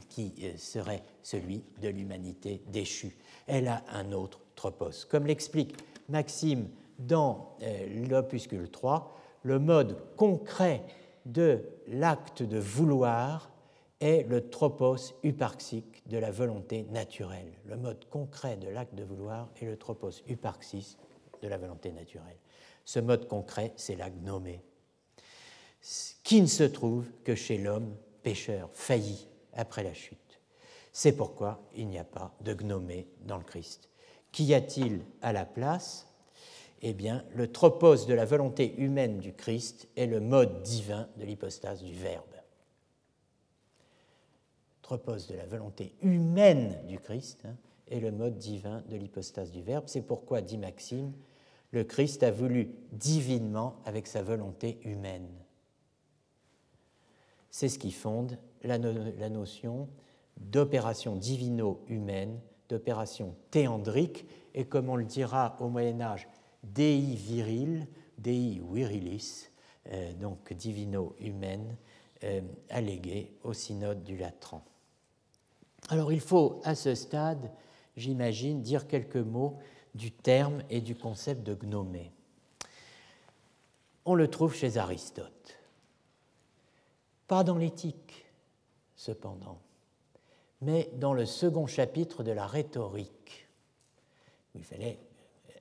qui serait celui de l'humanité déchue. Elle a un autre tropos. Comme l'explique Maxime dans l'opuscule 3, le mode concret de l'acte de vouloir est le tropos hyparxique de la volonté naturelle. Le mode concret de l'acte de vouloir est le tropos hyparxis de la volonté naturelle. Ce mode concret, c'est la gnomée, qui ne se trouve que chez l'homme pécheur, failli après la chute. C'est pourquoi il n'y a pas de gnomée dans le Christ. Qu'y a-t-il à la place? Eh bien, le tropos de la volonté humaine du Christ est le mode divin de l'hypostase du Verbe repose de la volonté humaine du Christ hein, et le mode divin de l'hypostase du Verbe. C'est pourquoi, dit Maxime, le Christ a voulu divinement avec sa volonté humaine. C'est ce qui fonde la, la notion d'opération divino-humaine, d'opération théandrique, et comme on le dira au Moyen Âge, dei viril, dei virilis, euh, donc divino-humaine, euh, alléguée au synode du Latran. Alors il faut à ce stade, j'imagine, dire quelques mots du terme et du concept de gnomé. On le trouve chez Aristote. Pas dans l'éthique, cependant, mais dans le second chapitre de la rhétorique. Il fallait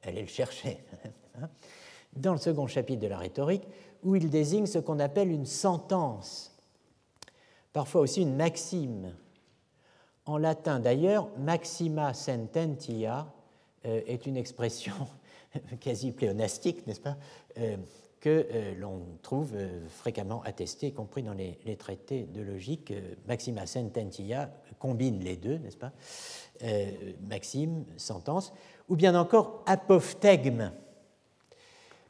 aller le chercher. Hein. Dans le second chapitre de la rhétorique, où il désigne ce qu'on appelle une sentence, parfois aussi une maxime, en latin, d'ailleurs, maxima sententia euh, est une expression quasi pléonastique, n'est-ce pas, euh, que l'on trouve fréquemment attesté, y compris dans les, traités de logique. Maxima Sententilla combine les deux, n'est-ce pas Maxime, sentence, ou bien encore apophthegme.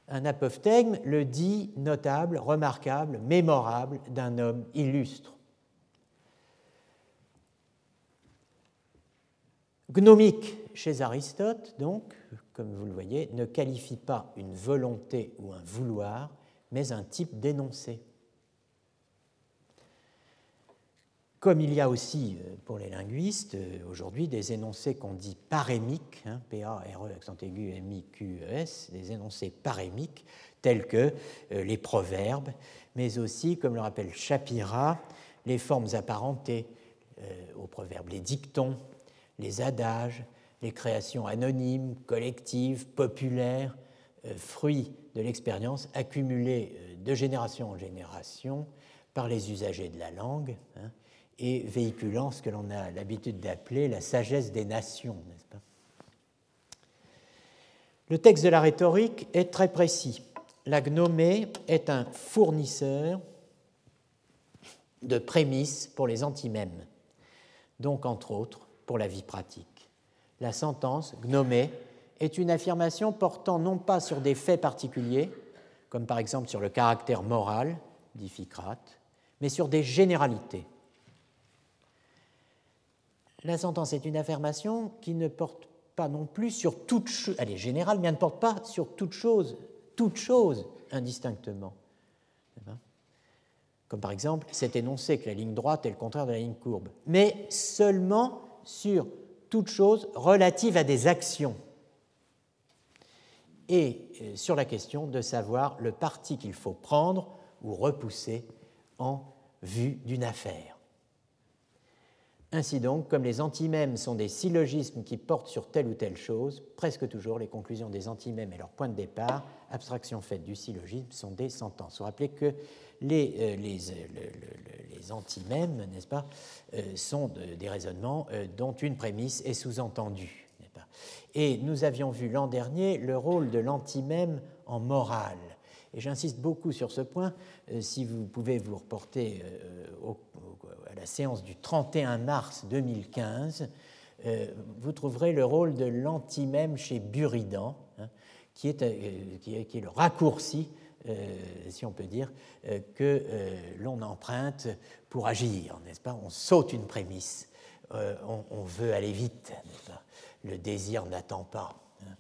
Un apophthegme, le dit notable, remarquable, mémorable d'un homme illustre. Gnomique chez Aristote, donc, comme vous le voyez, ne qualifie pas une volonté ou un vouloir, mais un type d'énoncé. Comme il y a aussi euh, pour les linguistes euh, aujourd'hui des énoncés qu'on dit parémiques, hein, P-A-R-E, accent aigu, M-I-Q-E-S, des énoncés parémiques tels que euh, les proverbes, mais aussi, comme le rappelle Shapira, les formes apparentées aux proverbes, les dictons, les adages, les créations anonymes, collectives, populaires, fruits de l'expérience accumulée de génération en génération par les usagers de la langue. Hein, et véhiculant ce que l'on a l'habitude d'appeler la sagesse des nations, n'est-ce pas? Le texte de la rhétorique est très précis. La gnomée est un fournisseur de prémices pour les antimèmes, donc entre autres pour la vie pratique. La sentence gnomée est une affirmation portant non pas sur des faits particuliers, comme par exemple sur le caractère moral, dit Ficrate, mais sur des généralités la sentence est une affirmation qui ne porte pas non plus sur toute chose, elle est générale, mais elle ne porte pas sur toute chose, toute chose indistinctement. Comme par exemple cet énoncé que la ligne droite est le contraire de la ligne courbe, mais seulement sur toute chose relative à des actions et euh, sur la question de savoir le parti qu'il faut prendre ou repousser en vue d'une affaire. Ainsi donc, comme les antimèmes sont des syllogismes qui portent sur telle ou telle chose, presque toujours les conclusions des antimèmes et leur point de départ, abstraction faite du syllogisme, sont des sentences. Que les, euh, euh, les antimèmes, n'est-ce pas, euh, sont des raisonnements dont une prémisse est sous-entendue. Et nous avions vu l'an dernier le rôle de l'antimème en morale. Et j'insiste beaucoup sur ce point. si vous pouvez vous reporter au, la séance du 31 mars 2015, euh, vous trouverez le rôle de l'antimème chez Buridan, hein, qui, est, qui, est, le raccourci, si on peut dire, que l'on emprunte pour agir, n'est-ce pas? On saute une prémisse, on, veut aller vite, pas? Le désir n'attend pas. Hein.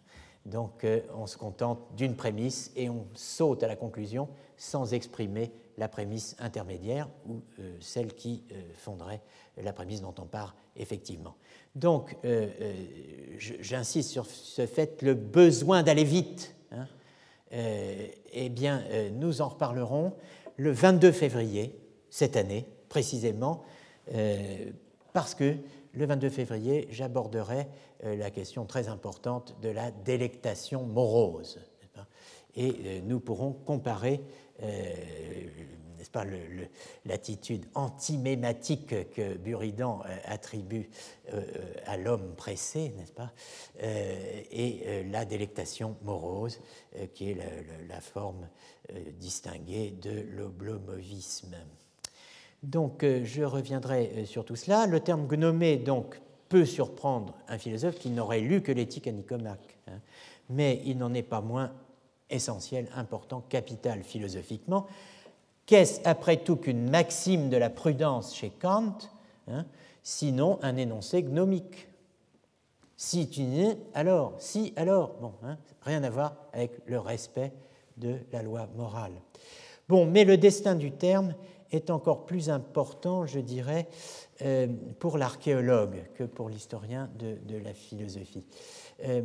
Donc on se contente d'une prémisse et on saute à la conclusion sans exprimer la prémisse intermédiaire ou euh, celle qui euh, fonderait la prémisse dont on part effectivement. Donc, euh, j'insiste sur ce fait, le besoin d'aller vite. Hein, eh bien, nous en reparlerons le 22 février cette année, précisément, parce que le 22 février, j'aborderai la question très importante de la délectation morose. Et nous pourrons comparer euh, n'est-ce pas, l'attitude antimématique que Buridan euh, attribue euh, à l'homme pressé, n'est-ce pas, et la délectation morose, qui est la, forme distinguée de l'oblomovisme. Donc, je reviendrai sur tout cela. Le terme gnomé, donc, peut surprendre un philosophe qui n'aurait lu que l'éthique à Nicomaque, hein. mais il n'en est pas moins essentiel, important, capital philosophiquement. Qu'est-ce après tout qu'une maxime de la prudence chez Kant, hein, sinon un énoncé gnomique? Si tu dis alors, si alors, bon, hein, rien à voir avec le respect de la loi morale. Bon, mais le destin du terme est encore plus important, je dirais, euh, pour l'archéologue que pour l'historien de, la philosophie. Euh,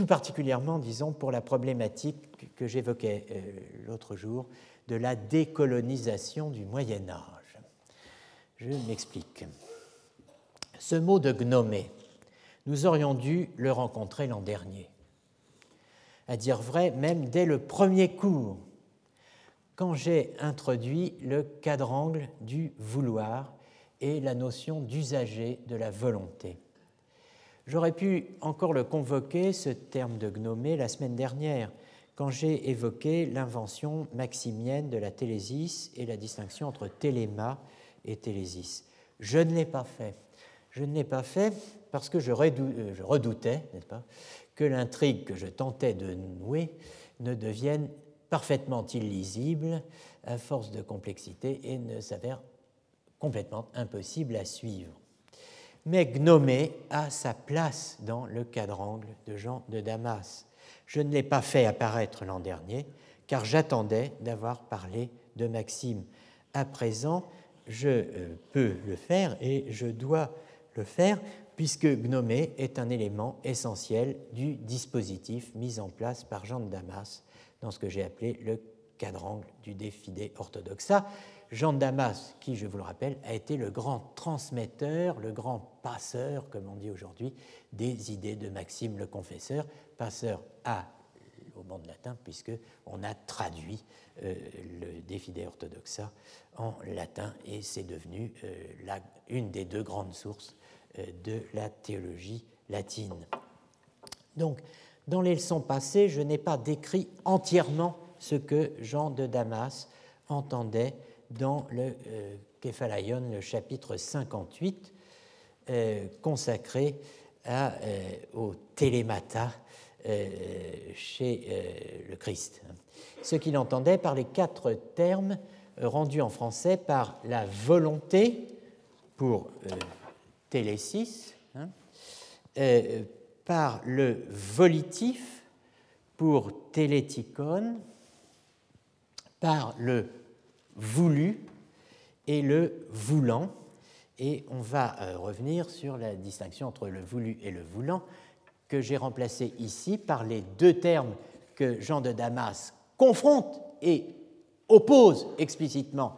tout particulièrement, disons, pour la problématique que j'évoquais euh, l'autre jour de la décolonisation du Moyen Âge. Je m'explique. Ce mot de gnomé, nous aurions dû le rencontrer l'an dernier. À dire vrai, même dès le premier cours, quand j'ai introduit le quadrangle du vouloir et la notion d'usager de la volonté. J'aurais pu encore le convoquer, ce terme de gnomé, la semaine dernière, quand j'ai évoqué l'invention maximienne de la télésis et la distinction entre téléma et télésis. Je ne l'ai pas fait. Je ne l'ai pas fait parce que je, euh, redoutais, n'est-ce pas, que l'intrigue que je tentais de nouer ne devienne parfaitement illisible à force de complexité et ne s'avère complètement impossible à suivre. Mais Gnomé a sa place dans le quadrangle de Jean de Damas. Je ne l'ai pas fait apparaître l'an dernier, car j'attendais d'avoir parlé de Maxime. À présent, je euh, peux le faire et je dois le faire, puisque Gnomé est un élément essentiel du dispositif mis en place par Jean de Damas dans ce que j'ai appelé le quadrangle du défidé orthodoxe. Jean de Damas, qui, je vous le rappelle, a été le grand transmetteur, le grand passeur, comme on dit aujourd'hui, des idées de Maxime le Confesseur, passeur à, au monde latin, puisqu'on a traduit euh, le Défidé orthodoxa en latin, et c'est devenu euh, une des deux grandes sources euh, de la théologie latine. Donc, dans les leçons passées, je n'ai pas décrit entièrement ce que Jean de Damas entendait dans le euh, le chapitre 58, euh, consacré euh, au télémata euh, chez le Christ. Ce qu'il entendait par les quatre termes rendus en français par la volonté pour télésis, hein, par le volitif pour téléticon, par le voulu et le voulant. Et on va euh, revenir sur la distinction entre le voulu et le voulant, que j'ai remplacé ici par les deux termes que Jean de Damas confronte et oppose explicitement.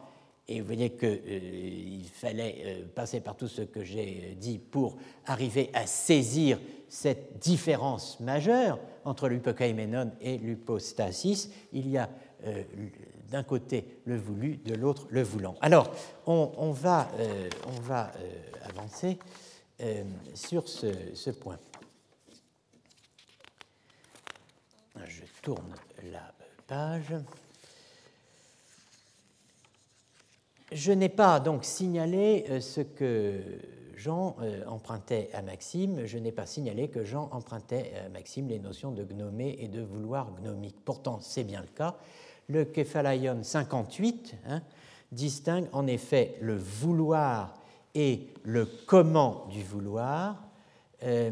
Et vous voyez qu'il euh, fallait euh, passer par tout ce que j'ai dit pour arriver à saisir cette différence majeure entre l'hypokaimenon et l'hypostasis. Il y a d'un côté le voulu, de l'autre le voulant. Alors, on, va, euh, euh, avancer euh, sur ce, point. Je tourne la page. Je n'ai pas donc signalé ce que Jean empruntait à Maxime, je n'ai pas signalé que Jean empruntait à Maxime les notions de gnomé et de vouloir gnomique. Pourtant, c'est bien le cas le Kephalaion 58 hein, distingue en effet le vouloir et le comment du vouloir, euh,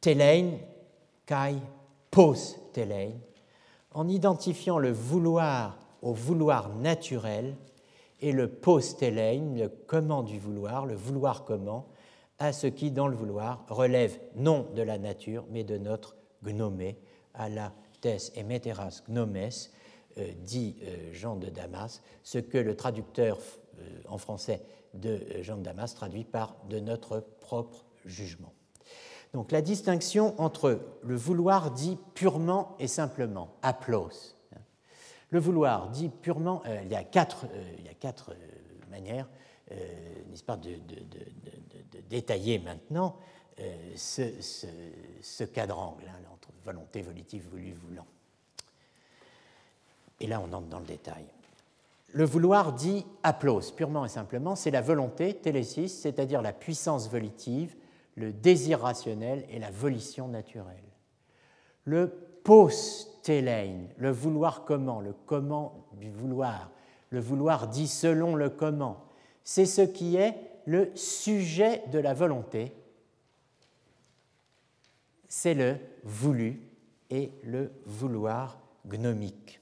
kai pos telein, en identifiant le vouloir au vouloir naturel et le pos telein, le comment du vouloir, le vouloir comment, à ce qui, dans le vouloir, relève non de la nature, mais de notre gnomé, à la et meteras gnomes, euh, dit euh, Jean de Damas, ce que le traducteur euh, en français de Jean de Damas traduit par de notre propre jugement. Donc la distinction entre le vouloir dit purement et simplement, aplos. Le vouloir dit purement, il y a quatre, manières, n'est-ce pas, de, détailler maintenant ce quadrangle, hein, volonté volitive voulu voulant. Et là, on entre dans le détail. Le vouloir dit aplos, purement et simplement, c'est la volonté, télésis, c'est-à-dire la puissance volitive, le désir rationnel et la volition naturelle. Le post-télein, le vouloir comment, le comment du vouloir, le vouloir dit selon le comment, c'est ce qui est le sujet de la volonté c'est le voulu et le vouloir gnomique.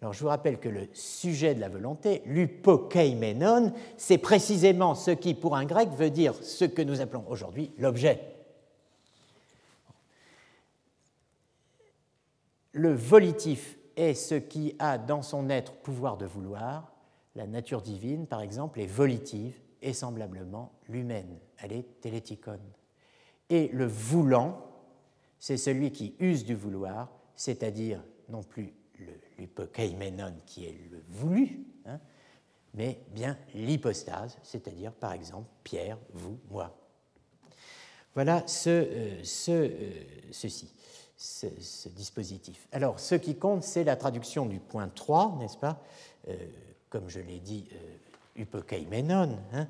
Alors, je vous rappelle que le sujet de la volonté, l'upokeimenon, c'est précisément ce qui, pour un grec, veut dire ce que nous appelons aujourd'hui l'objet. Le volitif est ce qui a dans son être pouvoir de vouloir. La nature divine, par exemple, est volitive et semblablement l'humaine. Elle est téléticone. Et le voulant, c'est celui qui use du vouloir, c'est-à-dire non plus l'hypokeimenon qui est le voulu, hein, mais bien l'hypostase, c'est-à-dire par exemple Pierre, vous, moi. Voilà ce, euh, euh, ceci. ce, dispositif. Alors, ce qui compte, c'est la traduction du point 3, n'est-ce pas euh, Comme je l'ai dit, upokeimenon, hein,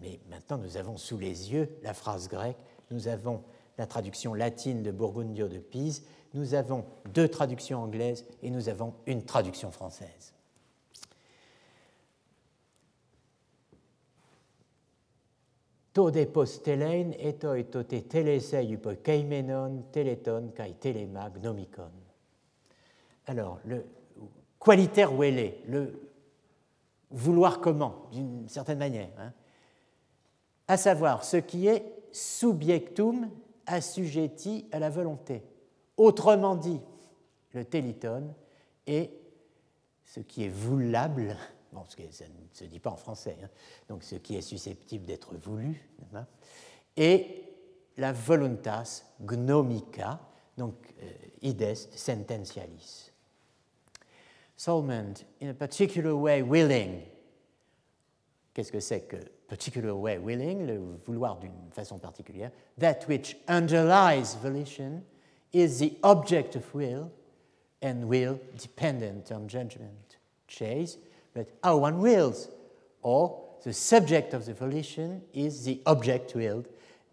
mais maintenant, nous avons sous les yeux la phrase grecque, nous avons la traduction latine de Burgundio de Pise, nous avons deux traductions anglaises et nous avons une traduction française. Tode postelein eto etote telesei upokeimenon teleton kai telema. Alors, le qualiter est le vouloir comment, d'une certaine manière, hein, à savoir ce qui est subjectum assujetti à la volonté. Autrement dit, le téliton est ce qui est voulable, bon, ce ça ne se dit pas en français, hein, donc ce qui est susceptible d'être voulu, et la voluntas gnomica, donc euh, idest sententialis. Solmond, in a particular way willing. Qu'est-ce que c'est que particular way willing, le vouloir d'une façon particulière? That which underlies volition is the object of will, and will dependent on judgment. Chase, but how one wills, or the subject of the volition is the object willed,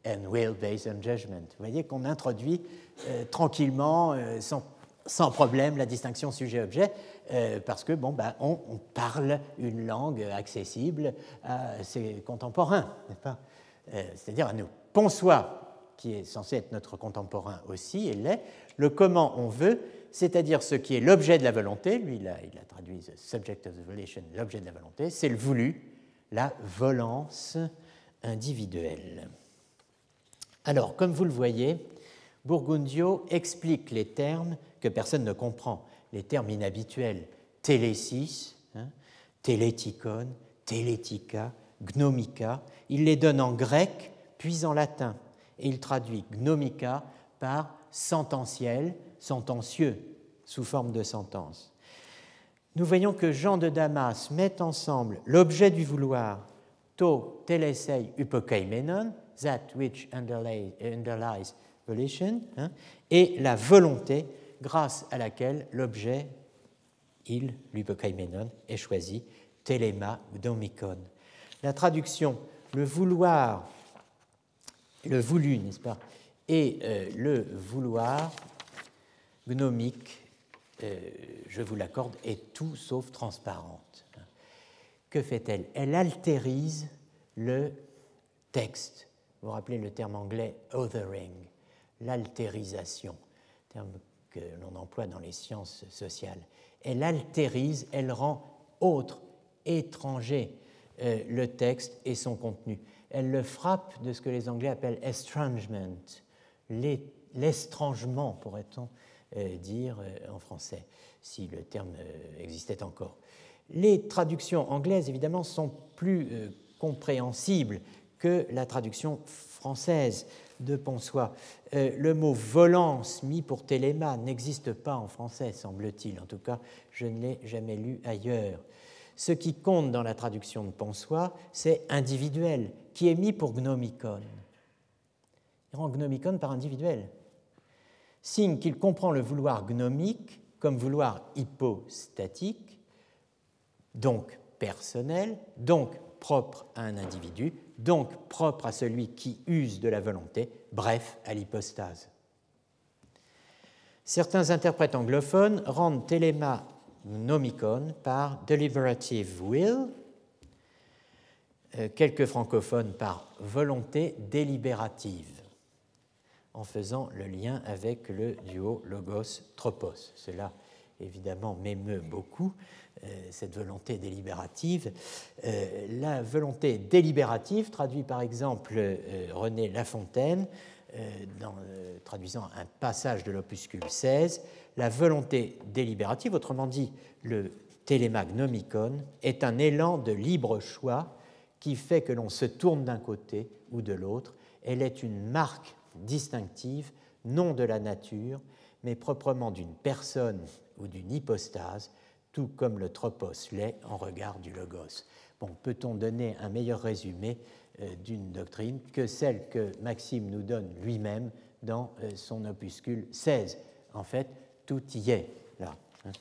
and will based on judgment. Vous voyez qu'on introduit euh, tranquillement, euh, sans, problème, la distinction sujet-objet, euh, parce que bon, ben, on, parle une langue accessible à ses contemporains, euh, C'est-à-dire à nous. Ponsois, qui est censé être notre contemporain aussi, et l'est, le comment on veut, c'est-à-dire ce qui est l'objet de la volonté, lui il a traduit the subject of the volition, l'objet de la volonté, c'est le voulu, la volance individuelle. Alors, comme vous le voyez, Burgundio explique les termes que personne ne comprend, les termes inhabituels, télésis, hein, télétikon, télétika, gnomica, il les donne en grec puis en latin. Et il traduit gnomica par sententiel, sentencieux, sous forme de sentence. Nous voyons que Jean de Damas met ensemble l'objet du vouloir, to telesei upokeimenon, that which underlies hein, et la volonté grâce à laquelle l'objet, il, l'upokeimenon, est choisi, telema gnomikon. La traduction, le vouloir le voulu, n'est-ce pas, et euh, le vouloir gnomique, euh, je vous l'accorde, est tout sauf transparente. Que fait-elle? Elle altérise le texte. Vous vous rappelez le terme anglais othering, l'altérisation, terme que l'on emploie dans les sciences sociales. Elle altérise, elle rend autre, étranger euh, le texte et son contenu elle le frappe de ce que les Anglais appellent estrangement, l'estrangement, pourrait-on euh, dire euh, en français, si le terme existait encore. Les traductions anglaises, évidemment, sont plus compréhensibles que la traduction française de Ponsois. le mot volance mis pour téléma n'existe pas en français, semble-t-il. En tout cas, je ne l'ai jamais lu ailleurs. Ce qui compte dans la traduction de Ponsois, c'est individuel, qui est mis pour gnomicon. Il rend gnomicon par individuel. Signe qu'il comprend le vouloir gnomique comme vouloir hypostatique, donc personnel, donc propre à un individu, donc propre à celui qui use de la volonté, bref, à l'hypostase. Certains interprètes anglophones rendent téléma nomicon par deliberative will, euh, quelques francophones par volonté délibérative, en faisant le lien avec le duo logos-tropos. Cela, évidemment, m'émeut beaucoup, cette volonté délibérative. Euh, la volonté délibérative traduit par exemple René Lafontaine, traduisant un passage de l'opuscule 16, la volonté délibérative, autrement dit le télémagnomicon, est un élan de libre choix qui fait que l'on se tourne d'un côté ou de l'autre. Elle est une marque distinctive, non de la nature, mais proprement d'une personne ou d'une hypostase, tout comme le tropos l'est en regard du logos. Bon, peut-on donner un meilleur résumé euh, d'une doctrine que celle que Maxime nous donne lui-même dans euh, son opuscule 16. En fait, tout y est là. Hein.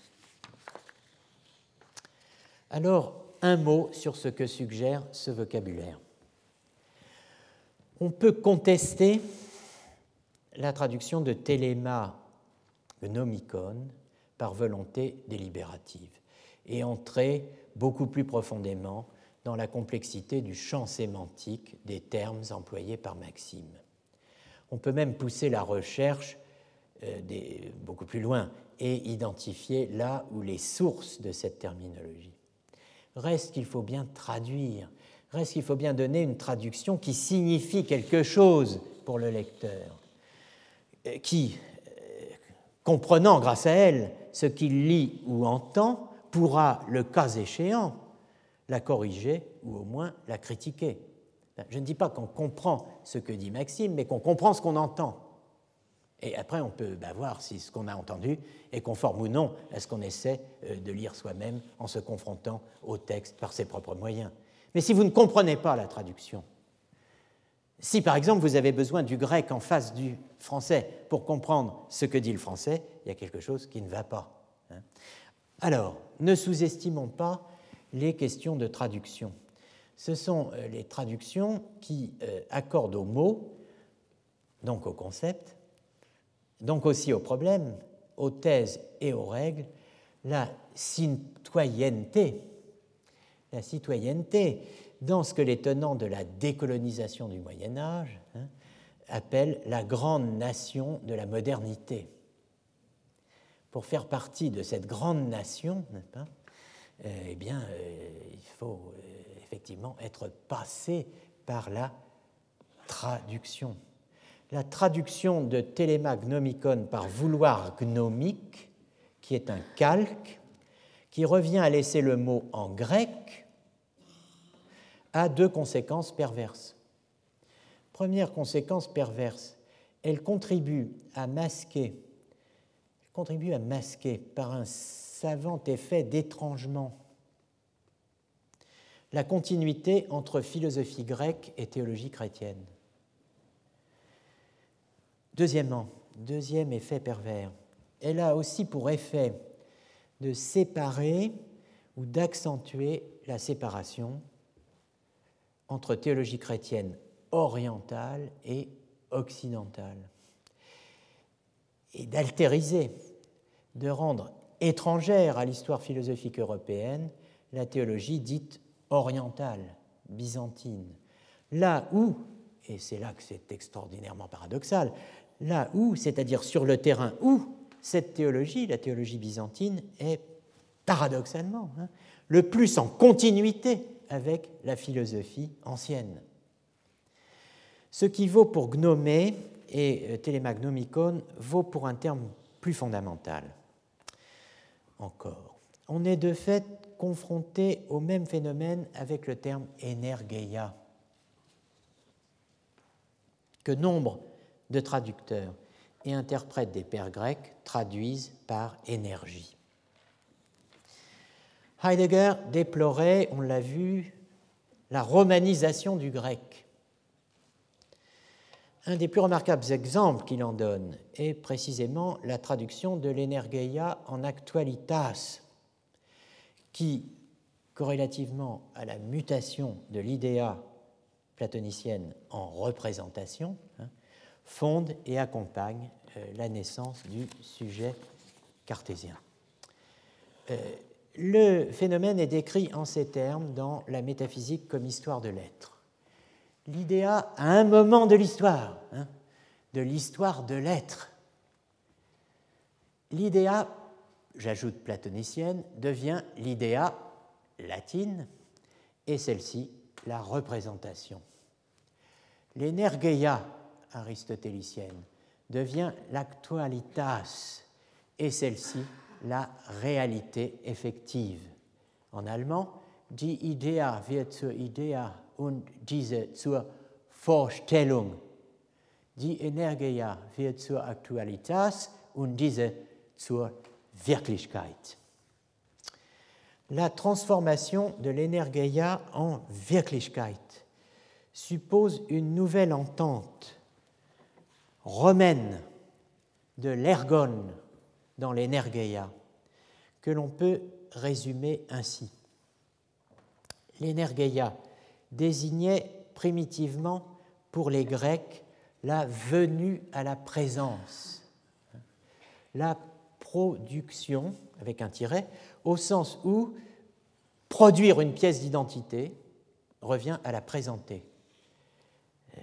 Alors, un mot sur ce que suggère ce vocabulaire. On peut contester la traduction de téléma gnomicon par volonté délibérative et entrer beaucoup plus profondément dans la complexité du champ sémantique des termes employés par Maxime. On peut même pousser la recherche euh, beaucoup plus loin et identifier là où les sources de cette terminologie. Reste qu'il faut bien traduire, reste qu'il faut bien donner une traduction qui signifie quelque chose pour le lecteur, euh, qui, euh, comprenant grâce à elle ce qu'il lit ou entend, pourra, le cas échéant, la corriger ou au moins la critiquer. Je ne dis pas qu'on comprend ce que dit Maxime, mais qu'on comprend ce qu'on entend. Et après, on peut bah, voir si ce qu'on a entendu est conforme ou non à ce qu'on essaie euh, de lire soi-même en se confrontant au texte par ses propres moyens. Mais si vous ne comprenez pas la traduction, si par exemple vous avez besoin du grec en face du français pour comprendre ce que dit le français, il y a quelque chose qui ne va pas. Hein. Alors, ne sous-estimons pas les questions de traduction. Ce sont euh, les traductions qui euh, accordent aux mots, donc au concept, donc aussi aux problèmes, aux thèses et aux règles, la citoyenneté. La citoyenneté, dans ce que les tenants de la décolonisation du Moyen Âge hein, appellent la grande nation de la modernité. Pour faire partie de cette grande nation, pas, eh bien, euh, il faut euh, effectivement être passé par la traduction. La traduction de télémagnomicon par vouloir gnomique, qui est un calque, qui revient à laisser le mot en grec, a deux conséquences perverses. Première conséquence perverse, elle contribue à masquer, contribue à masquer par un savant effet d'étrangement. La continuité entre philosophie grecque et théologie chrétienne. Deuxièmement, deuxième effet pervers, elle a aussi pour effet de séparer ou d'accentuer la séparation entre théologie chrétienne orientale et occidentale, et d'altériser, de rendre étrangère à l'histoire philosophique européenne, la théologie dite orientale, byzantine. Là où, et c'est là que c'est extraordinairement paradoxal, là où, c'est-à-dire sur le terrain où cette théologie, la théologie byzantine, est paradoxalement hein, le plus en continuité avec la philosophie ancienne. Ce qui vaut pour gnomé et euh, télémagnomicon vaut pour un terme plus fondamental encore. On est de fait confronté au même phénomène avec le terme énergeia, que nombre de traducteurs et interprètes des pères grecs traduisent par énergie. Heidegger déplorait, on l'a vu, la romanisation du grec. Un des plus remarquables exemples qu'il en donne est précisément la traduction de l'energeia en actualitas, qui, corrélativement à la mutation de l'idéa platonicienne en représentation, hein, fonde et accompagne euh, la naissance du sujet cartésien. Euh, le phénomène est décrit en ces termes dans La métaphysique comme histoire de l'être l'idéa à un moment de l'histoire, hein, de l'histoire de l'être. L'idéa, j'ajoute platonicienne, devient l'idéa latine et celle-ci la représentation. L'énergeia aristotélicienne devient l'actualitas et celle-ci la réalité effective. En allemand, die Idea wird zur Idea und diese zur Vorstellung. Die Energia wird zur Aktualitas und diese zur Wirklichkeit. La transformation de l'Energeia en Wirklichkeit suppose une nouvelle entente romaine de l'ergon dans l'energeia que l'on peut résumer ainsi. L'energeia désignait primitivement pour les Grecs la venue à la présence, la production, avec un tiret, au sens où produire une pièce d'identité revient à la présenter. Euh,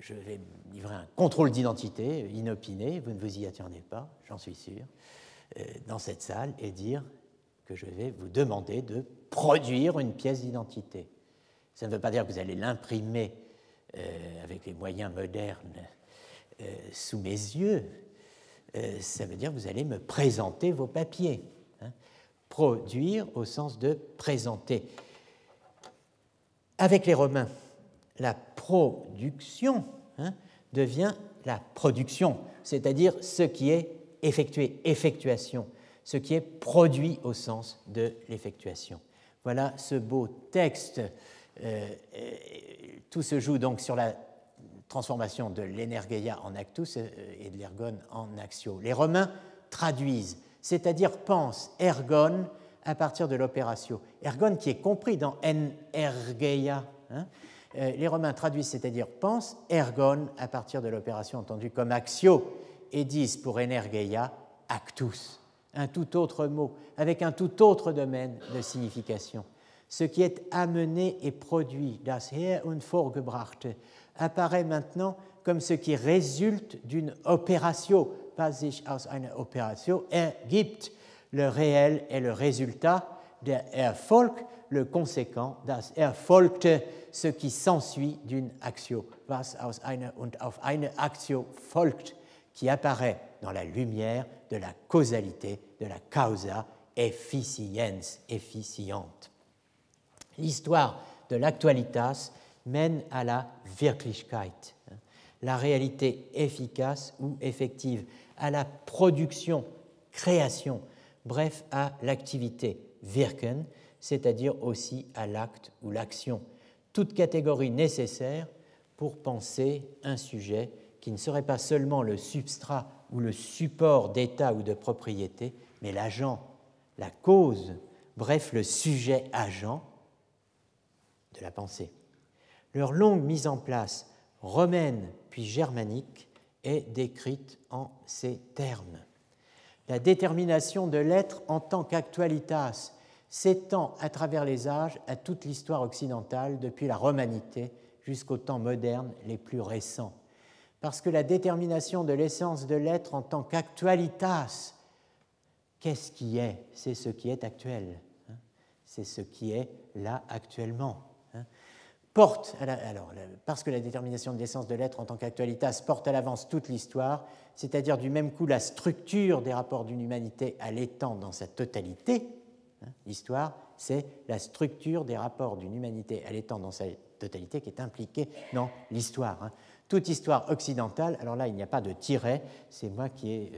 je vais livrer un contrôle d'identité inopiné, vous ne vous y attendez pas, j'en suis sûr, dans cette salle et dire que je vais vous demander de produire une pièce d'identité. Ça ne veut pas dire que vous allez l'imprimer euh, avec les moyens modernes sous mes yeux, ça veut dire que vous allez me présenter vos papiers. Hein. Produire au sens de présenter. Avec les Romains, la production hein, devient la production, c'est-à-dire ce qui est effectué, effectuation, ce qui est produit au sens de l'effectuation. Voilà ce beau texte. Euh, euh, tout se joue donc sur la transformation de l'energeia en actus euh, et de l'ergon en axio. Les Romains traduisent, c'est-à-dire pensent ergon à partir de l'opératio. Ergon qui est compris dans energeia. Hein, les Romains traduisent, c'est-à-dire pensent, ergon à partir de l'opération entendue comme axio, et disent pour energeia actus, un tout autre mot, avec un tout autre domaine de signification. Ce qui est amené et produit, das her und vorgebrachte, apparaît maintenant comme ce qui résulte d'une opération, pas sich aus einer Operation ergibt. Le réel est le résultat, der Erfolg le conséquent, das erfolgte, ce qui s'ensuit d'une action, was aus einer und auf eine Aktio folgt, qui apparaît dans la lumière de la causalité, de la causa efficiens, efficiente. L'histoire de l'actualitas mène à la Wirklichkeit, la réalité efficace ou effective, à la production, création, bref, à l'activité, Wirken, c'est-à-dire aussi à l'acte ou l'action, toute catégorie nécessaire pour penser un sujet qui ne serait pas seulement le substrat ou le support d'état ou de propriété, mais l'agent, la cause, bref le sujet agent de la pensée. Leur longue mise en place romaine puis germanique est décrite en ces termes. La détermination de l'être en tant qu'actualitas s'étend à travers les âges à toute l'histoire occidentale, depuis la romanité jusqu'aux temps modernes les plus récents. Parce que la détermination de l'essence de l'être en tant qu'actualitas, qu'est-ce qui est? C'est ce qui est actuel. Hein. C'est ce qui est là actuellement. Hein. Porte, alors, parce que la détermination de l'essence de l'être en tant qu'actualitas porte à l'avance toute l'histoire, c'est-à-dire du même coup la structure des rapports d'une humanité à l'étang dans sa totalité, Hein, l'histoire, c'est la structure des rapports d'une humanité à l'étang dans sa totalité qui est impliquée dans l'histoire. Toute histoire occidentale, alors là, il n'y a pas de tiret, c'est moi qui ai.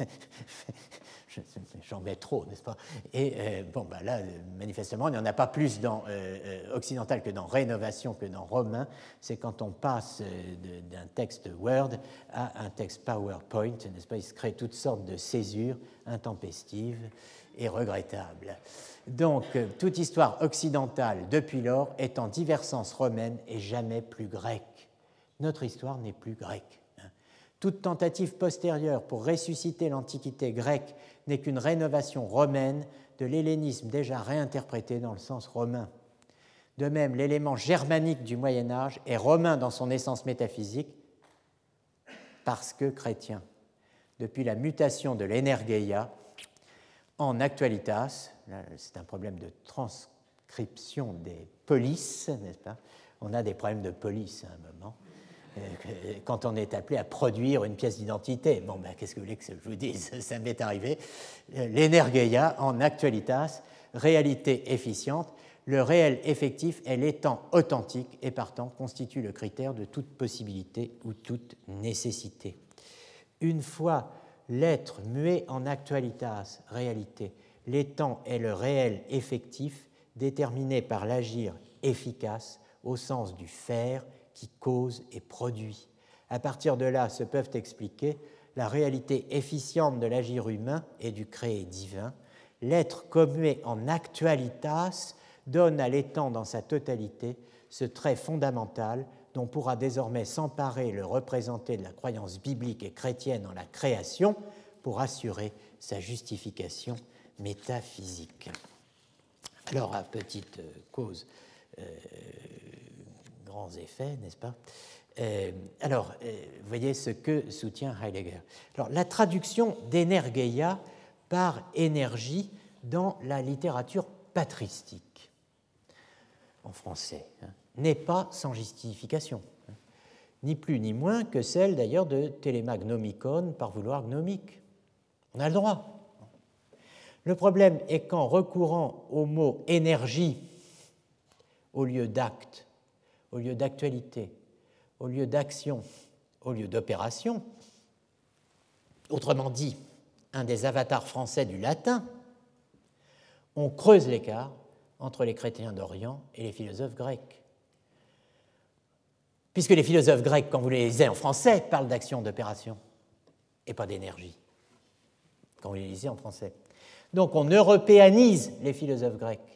Euh, j'en mets trop, n'est-ce pas? Et euh, bon, bah là, manifestement, il n'y en a pas plus dans euh, occidental que dans rénovation que dans romain. C'est quand on passe d'un texte Word à un texte PowerPoint, n'est-ce pas? Il se crée toutes sortes de césures intempestives et regrettable. Donc, toute histoire occidentale depuis lors est en diversence romaine et jamais plus grecque. Notre histoire n'est plus grecque. Hein. Toute tentative postérieure pour ressusciter l'Antiquité grecque n'est qu'une rénovation romaine de l'hellénisme déjà réinterprété dans le sens romain. De même, l'élément germanique du Moyen Âge est romain dans son essence métaphysique parce que chrétien. Depuis la mutation de l'energeia, en actualitas, c'est un problème de transcription des polices, n'est-ce pas? On a des problèmes de police à un moment, quand on est appelé à produire une pièce d'identité. Bon, ben, qu'est-ce que vous voulez que je vous dise? Ça m'est arrivé. L'energeia, en actualitas, réalité efficiente, le réel effectif est l'étant authentique et partant constitue le critère de toute possibilité ou toute nécessité. Une fois l'être muet en actualitas, réalité. L'étant est le réel effectif déterminé par l'agir efficace au sens du faire qui cause et produit. À partir de là se peuvent expliquer la réalité efficiente de l'agir humain et du créé divin. L'être commué en actualitas donne à l'étang dans sa totalité ce trait fondamental dont pourra désormais s'emparer le représenté de la croyance biblique et chrétienne en la création pour assurer sa justification métaphysique. Alors, à petite cause, euh, effets, n'est-ce pas euh, Alors, euh, voyez ce que soutient Heidegger. Alors, la traduction d'énergeia par énergie dans la littérature patristique, en français, hein, n'est pas sans justification, hein. ni plus ni moins que celle d'ailleurs de Télémagnomicon par vouloir gnomique. On a le droit. Le problème est qu'en recourant au mot énergie au lieu d'acte, au lieu d'actualité, au lieu d'action, au lieu d'opération, autrement dit, un des avatars français du latin, on creuse l'écart entre les chrétiens d'Orient et les philosophes grecs. Puisque les philosophes grecs, quand vous les lisez en français, parlent d'action, d'opération, et pas d'énergie, quand vous les lisez en français. Donc on européanise les philosophes grecs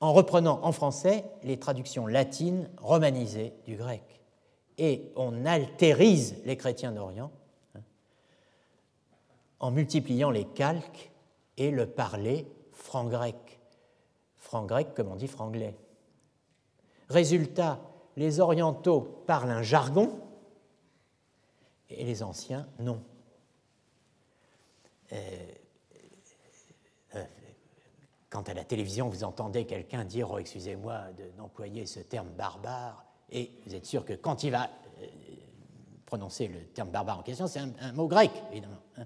en reprenant en français les traductions latines romanisées du grec. Et on altérise les chrétiens d'Orient hein, en multipliant les calques et le parler franc-grec. Franc-grec comme on dit franglais. Résultat, les orientaux parlent un jargon et les anciens non. Euh, quand à la télévision vous entendez quelqu'un dire oh, excusez-moi d'employer ce terme barbare, et vous êtes sûr que quand il va euh, prononcer le terme barbare en question, c'est un, mot grec, évidemment. Hein.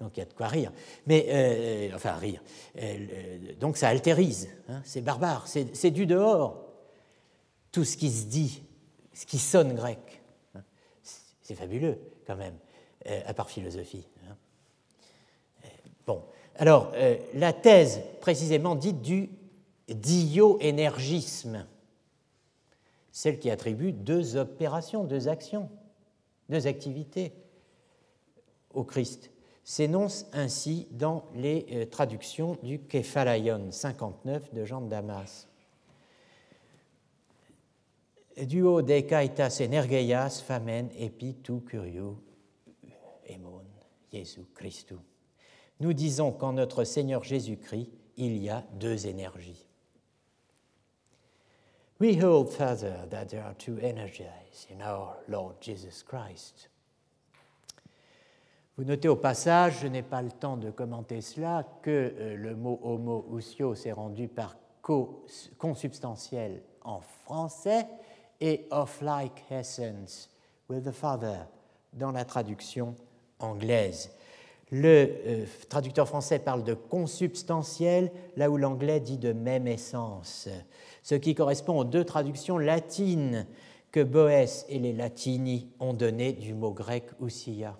donc il y a de quoi rire. Mais, enfin, rire. donc ça altérise. Hein. c'est barbare. C'est du dehors. Tout ce qui se dit, ce qui sonne grec. Hein. c'est fabuleux, quand même, à part philosophie. Bon, alors euh, la thèse précisément dite du dio-énergisme, celle qui attribue deux opérations, deux actions, deux activités au Christ, s'énonce ainsi dans les euh, traductions du Kephalaion 59 de Jean de Damas. Duo decaitas energeias famen epi tu curio emon Jésus Christus nous disons qu'en notre Seigneur Jésus-Christ, il y a deux énergies. We hold further that there are two energies in our Lord Jesus Christ. Vous notez au passage, je n'ai pas le temps de commenter cela, que euh, le mot homo ousios est rendu par consubstantiel en français et of like essence with the Father dans la traduction anglaise. Le euh, traducteur français parle de consubstantiel, là où l'anglais dit de même essence, ce qui correspond aux deux traductions latines que Boès et les latini ont données du mot grec ousia,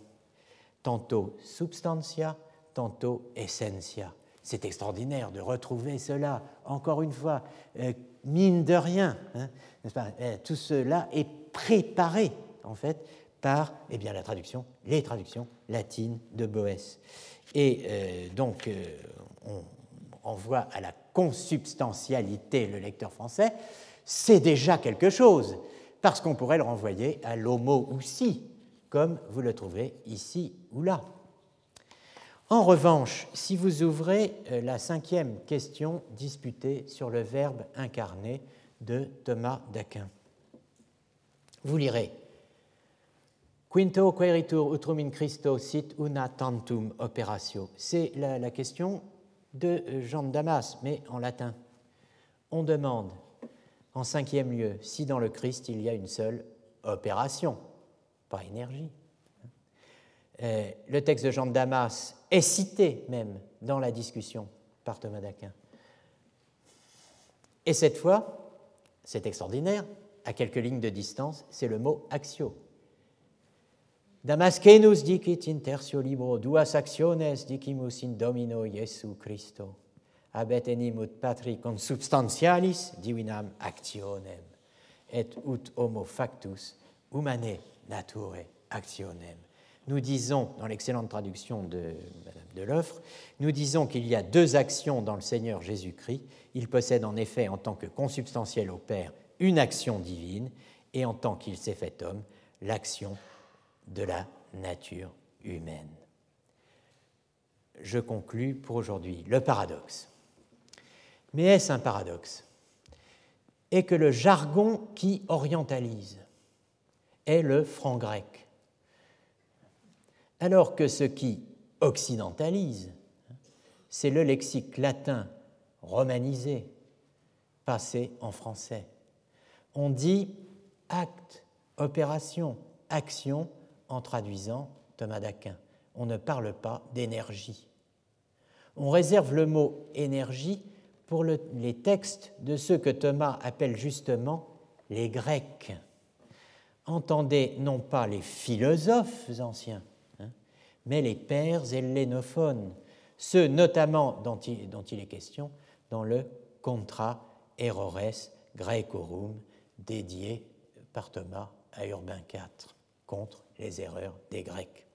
tantôt substantia, tantôt essentia. C'est extraordinaire de retrouver cela, encore une fois, euh, mine de rien. Hein, euh, tout cela est préparé, en fait, par eh la traduction, les traductions latines de Boès. Et euh, donc, euh, on renvoie à la consubstantialité le lecteur français, c'est déjà quelque chose, parce qu'on pourrait le renvoyer à l'homo aussi, comme vous le trouverez ici ou là. En revanche, si vous ouvrez euh, la cinquième question disputée sur le verbe incarné de Thomas d'Aquin, vous lirez Quinto queritur utrum in Christo sit una tantum operatio. C'est la, question de Jean de Damas, mais en latin. On demande, en cinquième lieu, si dans le Christ il y a une seule opération, pas énergie. Euh, le texte de Jean de Damas est cité même dans la discussion par Thomas d'Aquin. Et cette fois, c'est extraordinaire, à quelques lignes de distance, c'est le mot axio Damascenus dicit in tertio libro duas actiones dicimus in Domino Iesu Christo. Abet enim ut patri consubstantialis divinam actionem, et ut homo factus humane nature actionem. Nous disons, dans l'excellente traduction de Madame de Loffre, nous disons qu'il y a deux actions dans le Seigneur Jésus-Christ. Il possède en effet, en tant que consubstantiel au Père, une action divine, et en tant qu'il s'est fait homme, l'action de la nature humaine. Je conclus pour aujourd'hui le paradoxe. Mais est-ce un paradoxe? Et que le jargon qui orientalise est le franc grec, alors que ce qui occidentalise, c'est le lexique latin romanisé, passé en français. On dit acte, opération, action en traduisant Thomas d'Aquin. On ne parle pas d'énergie. On réserve le mot énergie pour les textes de ceux que Thomas appelle justement les Grecs. Entendez non pas les philosophes anciens, hein, mais les pères hellénophones, ceux notamment dont il, est question dans le Contra Errores Graecorum dédié par Thomas à Urbain IV contre les erreurs des Grecs.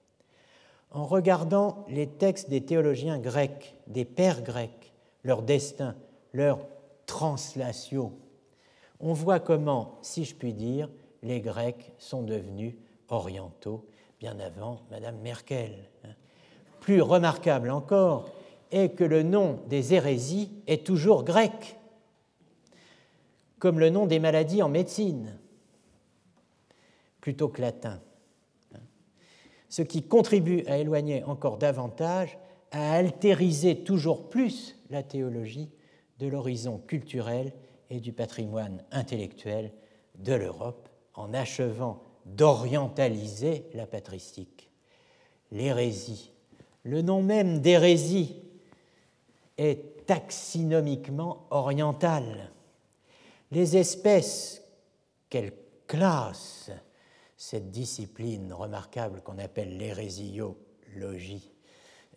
En regardant les textes des théologiens grecs, des pères grecs, leur destin, leur translation, on voit comment, si je puis dire, les Grecs sont devenus orientaux bien avant Madame Merkel. Plus remarquable encore est que le nom des hérésies est toujours grec, comme le nom des maladies en médecine plutôt que latin, ce qui contribue à éloigner encore davantage, à altériser toujours plus la théologie de l'horizon culturel et du patrimoine intellectuel de l'Europe, en achevant d'orientaliser la patristique. L'hérésie, le nom même d'hérésie, est taxinomiquement oriental. Les espèces qu'elle classe cette discipline remarquable qu'on appelle l'hérésiologie,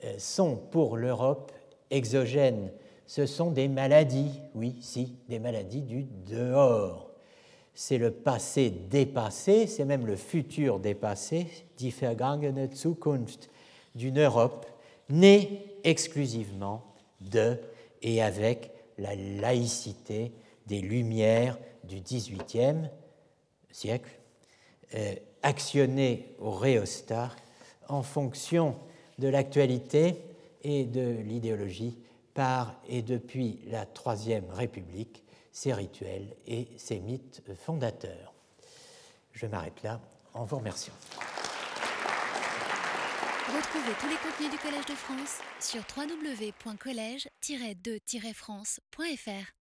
euh, sont pour l'Europe exogènes. Ce sont des maladies, oui, si, des maladies du dehors. C'est le passé dépassé, c'est même le futur dépassé, die vergangene Zukunft, d'une Europe née exclusivement de et avec la laïcité des Lumières du XVIIIe siècle euh, actionner au réostat en fonction de l'actualité et de l'idéologie par et depuis la Troisième République, ses rituels et ses mythes fondateurs. Je m'arrête là en vous remerciant. Retrouvez tous les contenus du Collège de France sur www.colège-2-france.fr.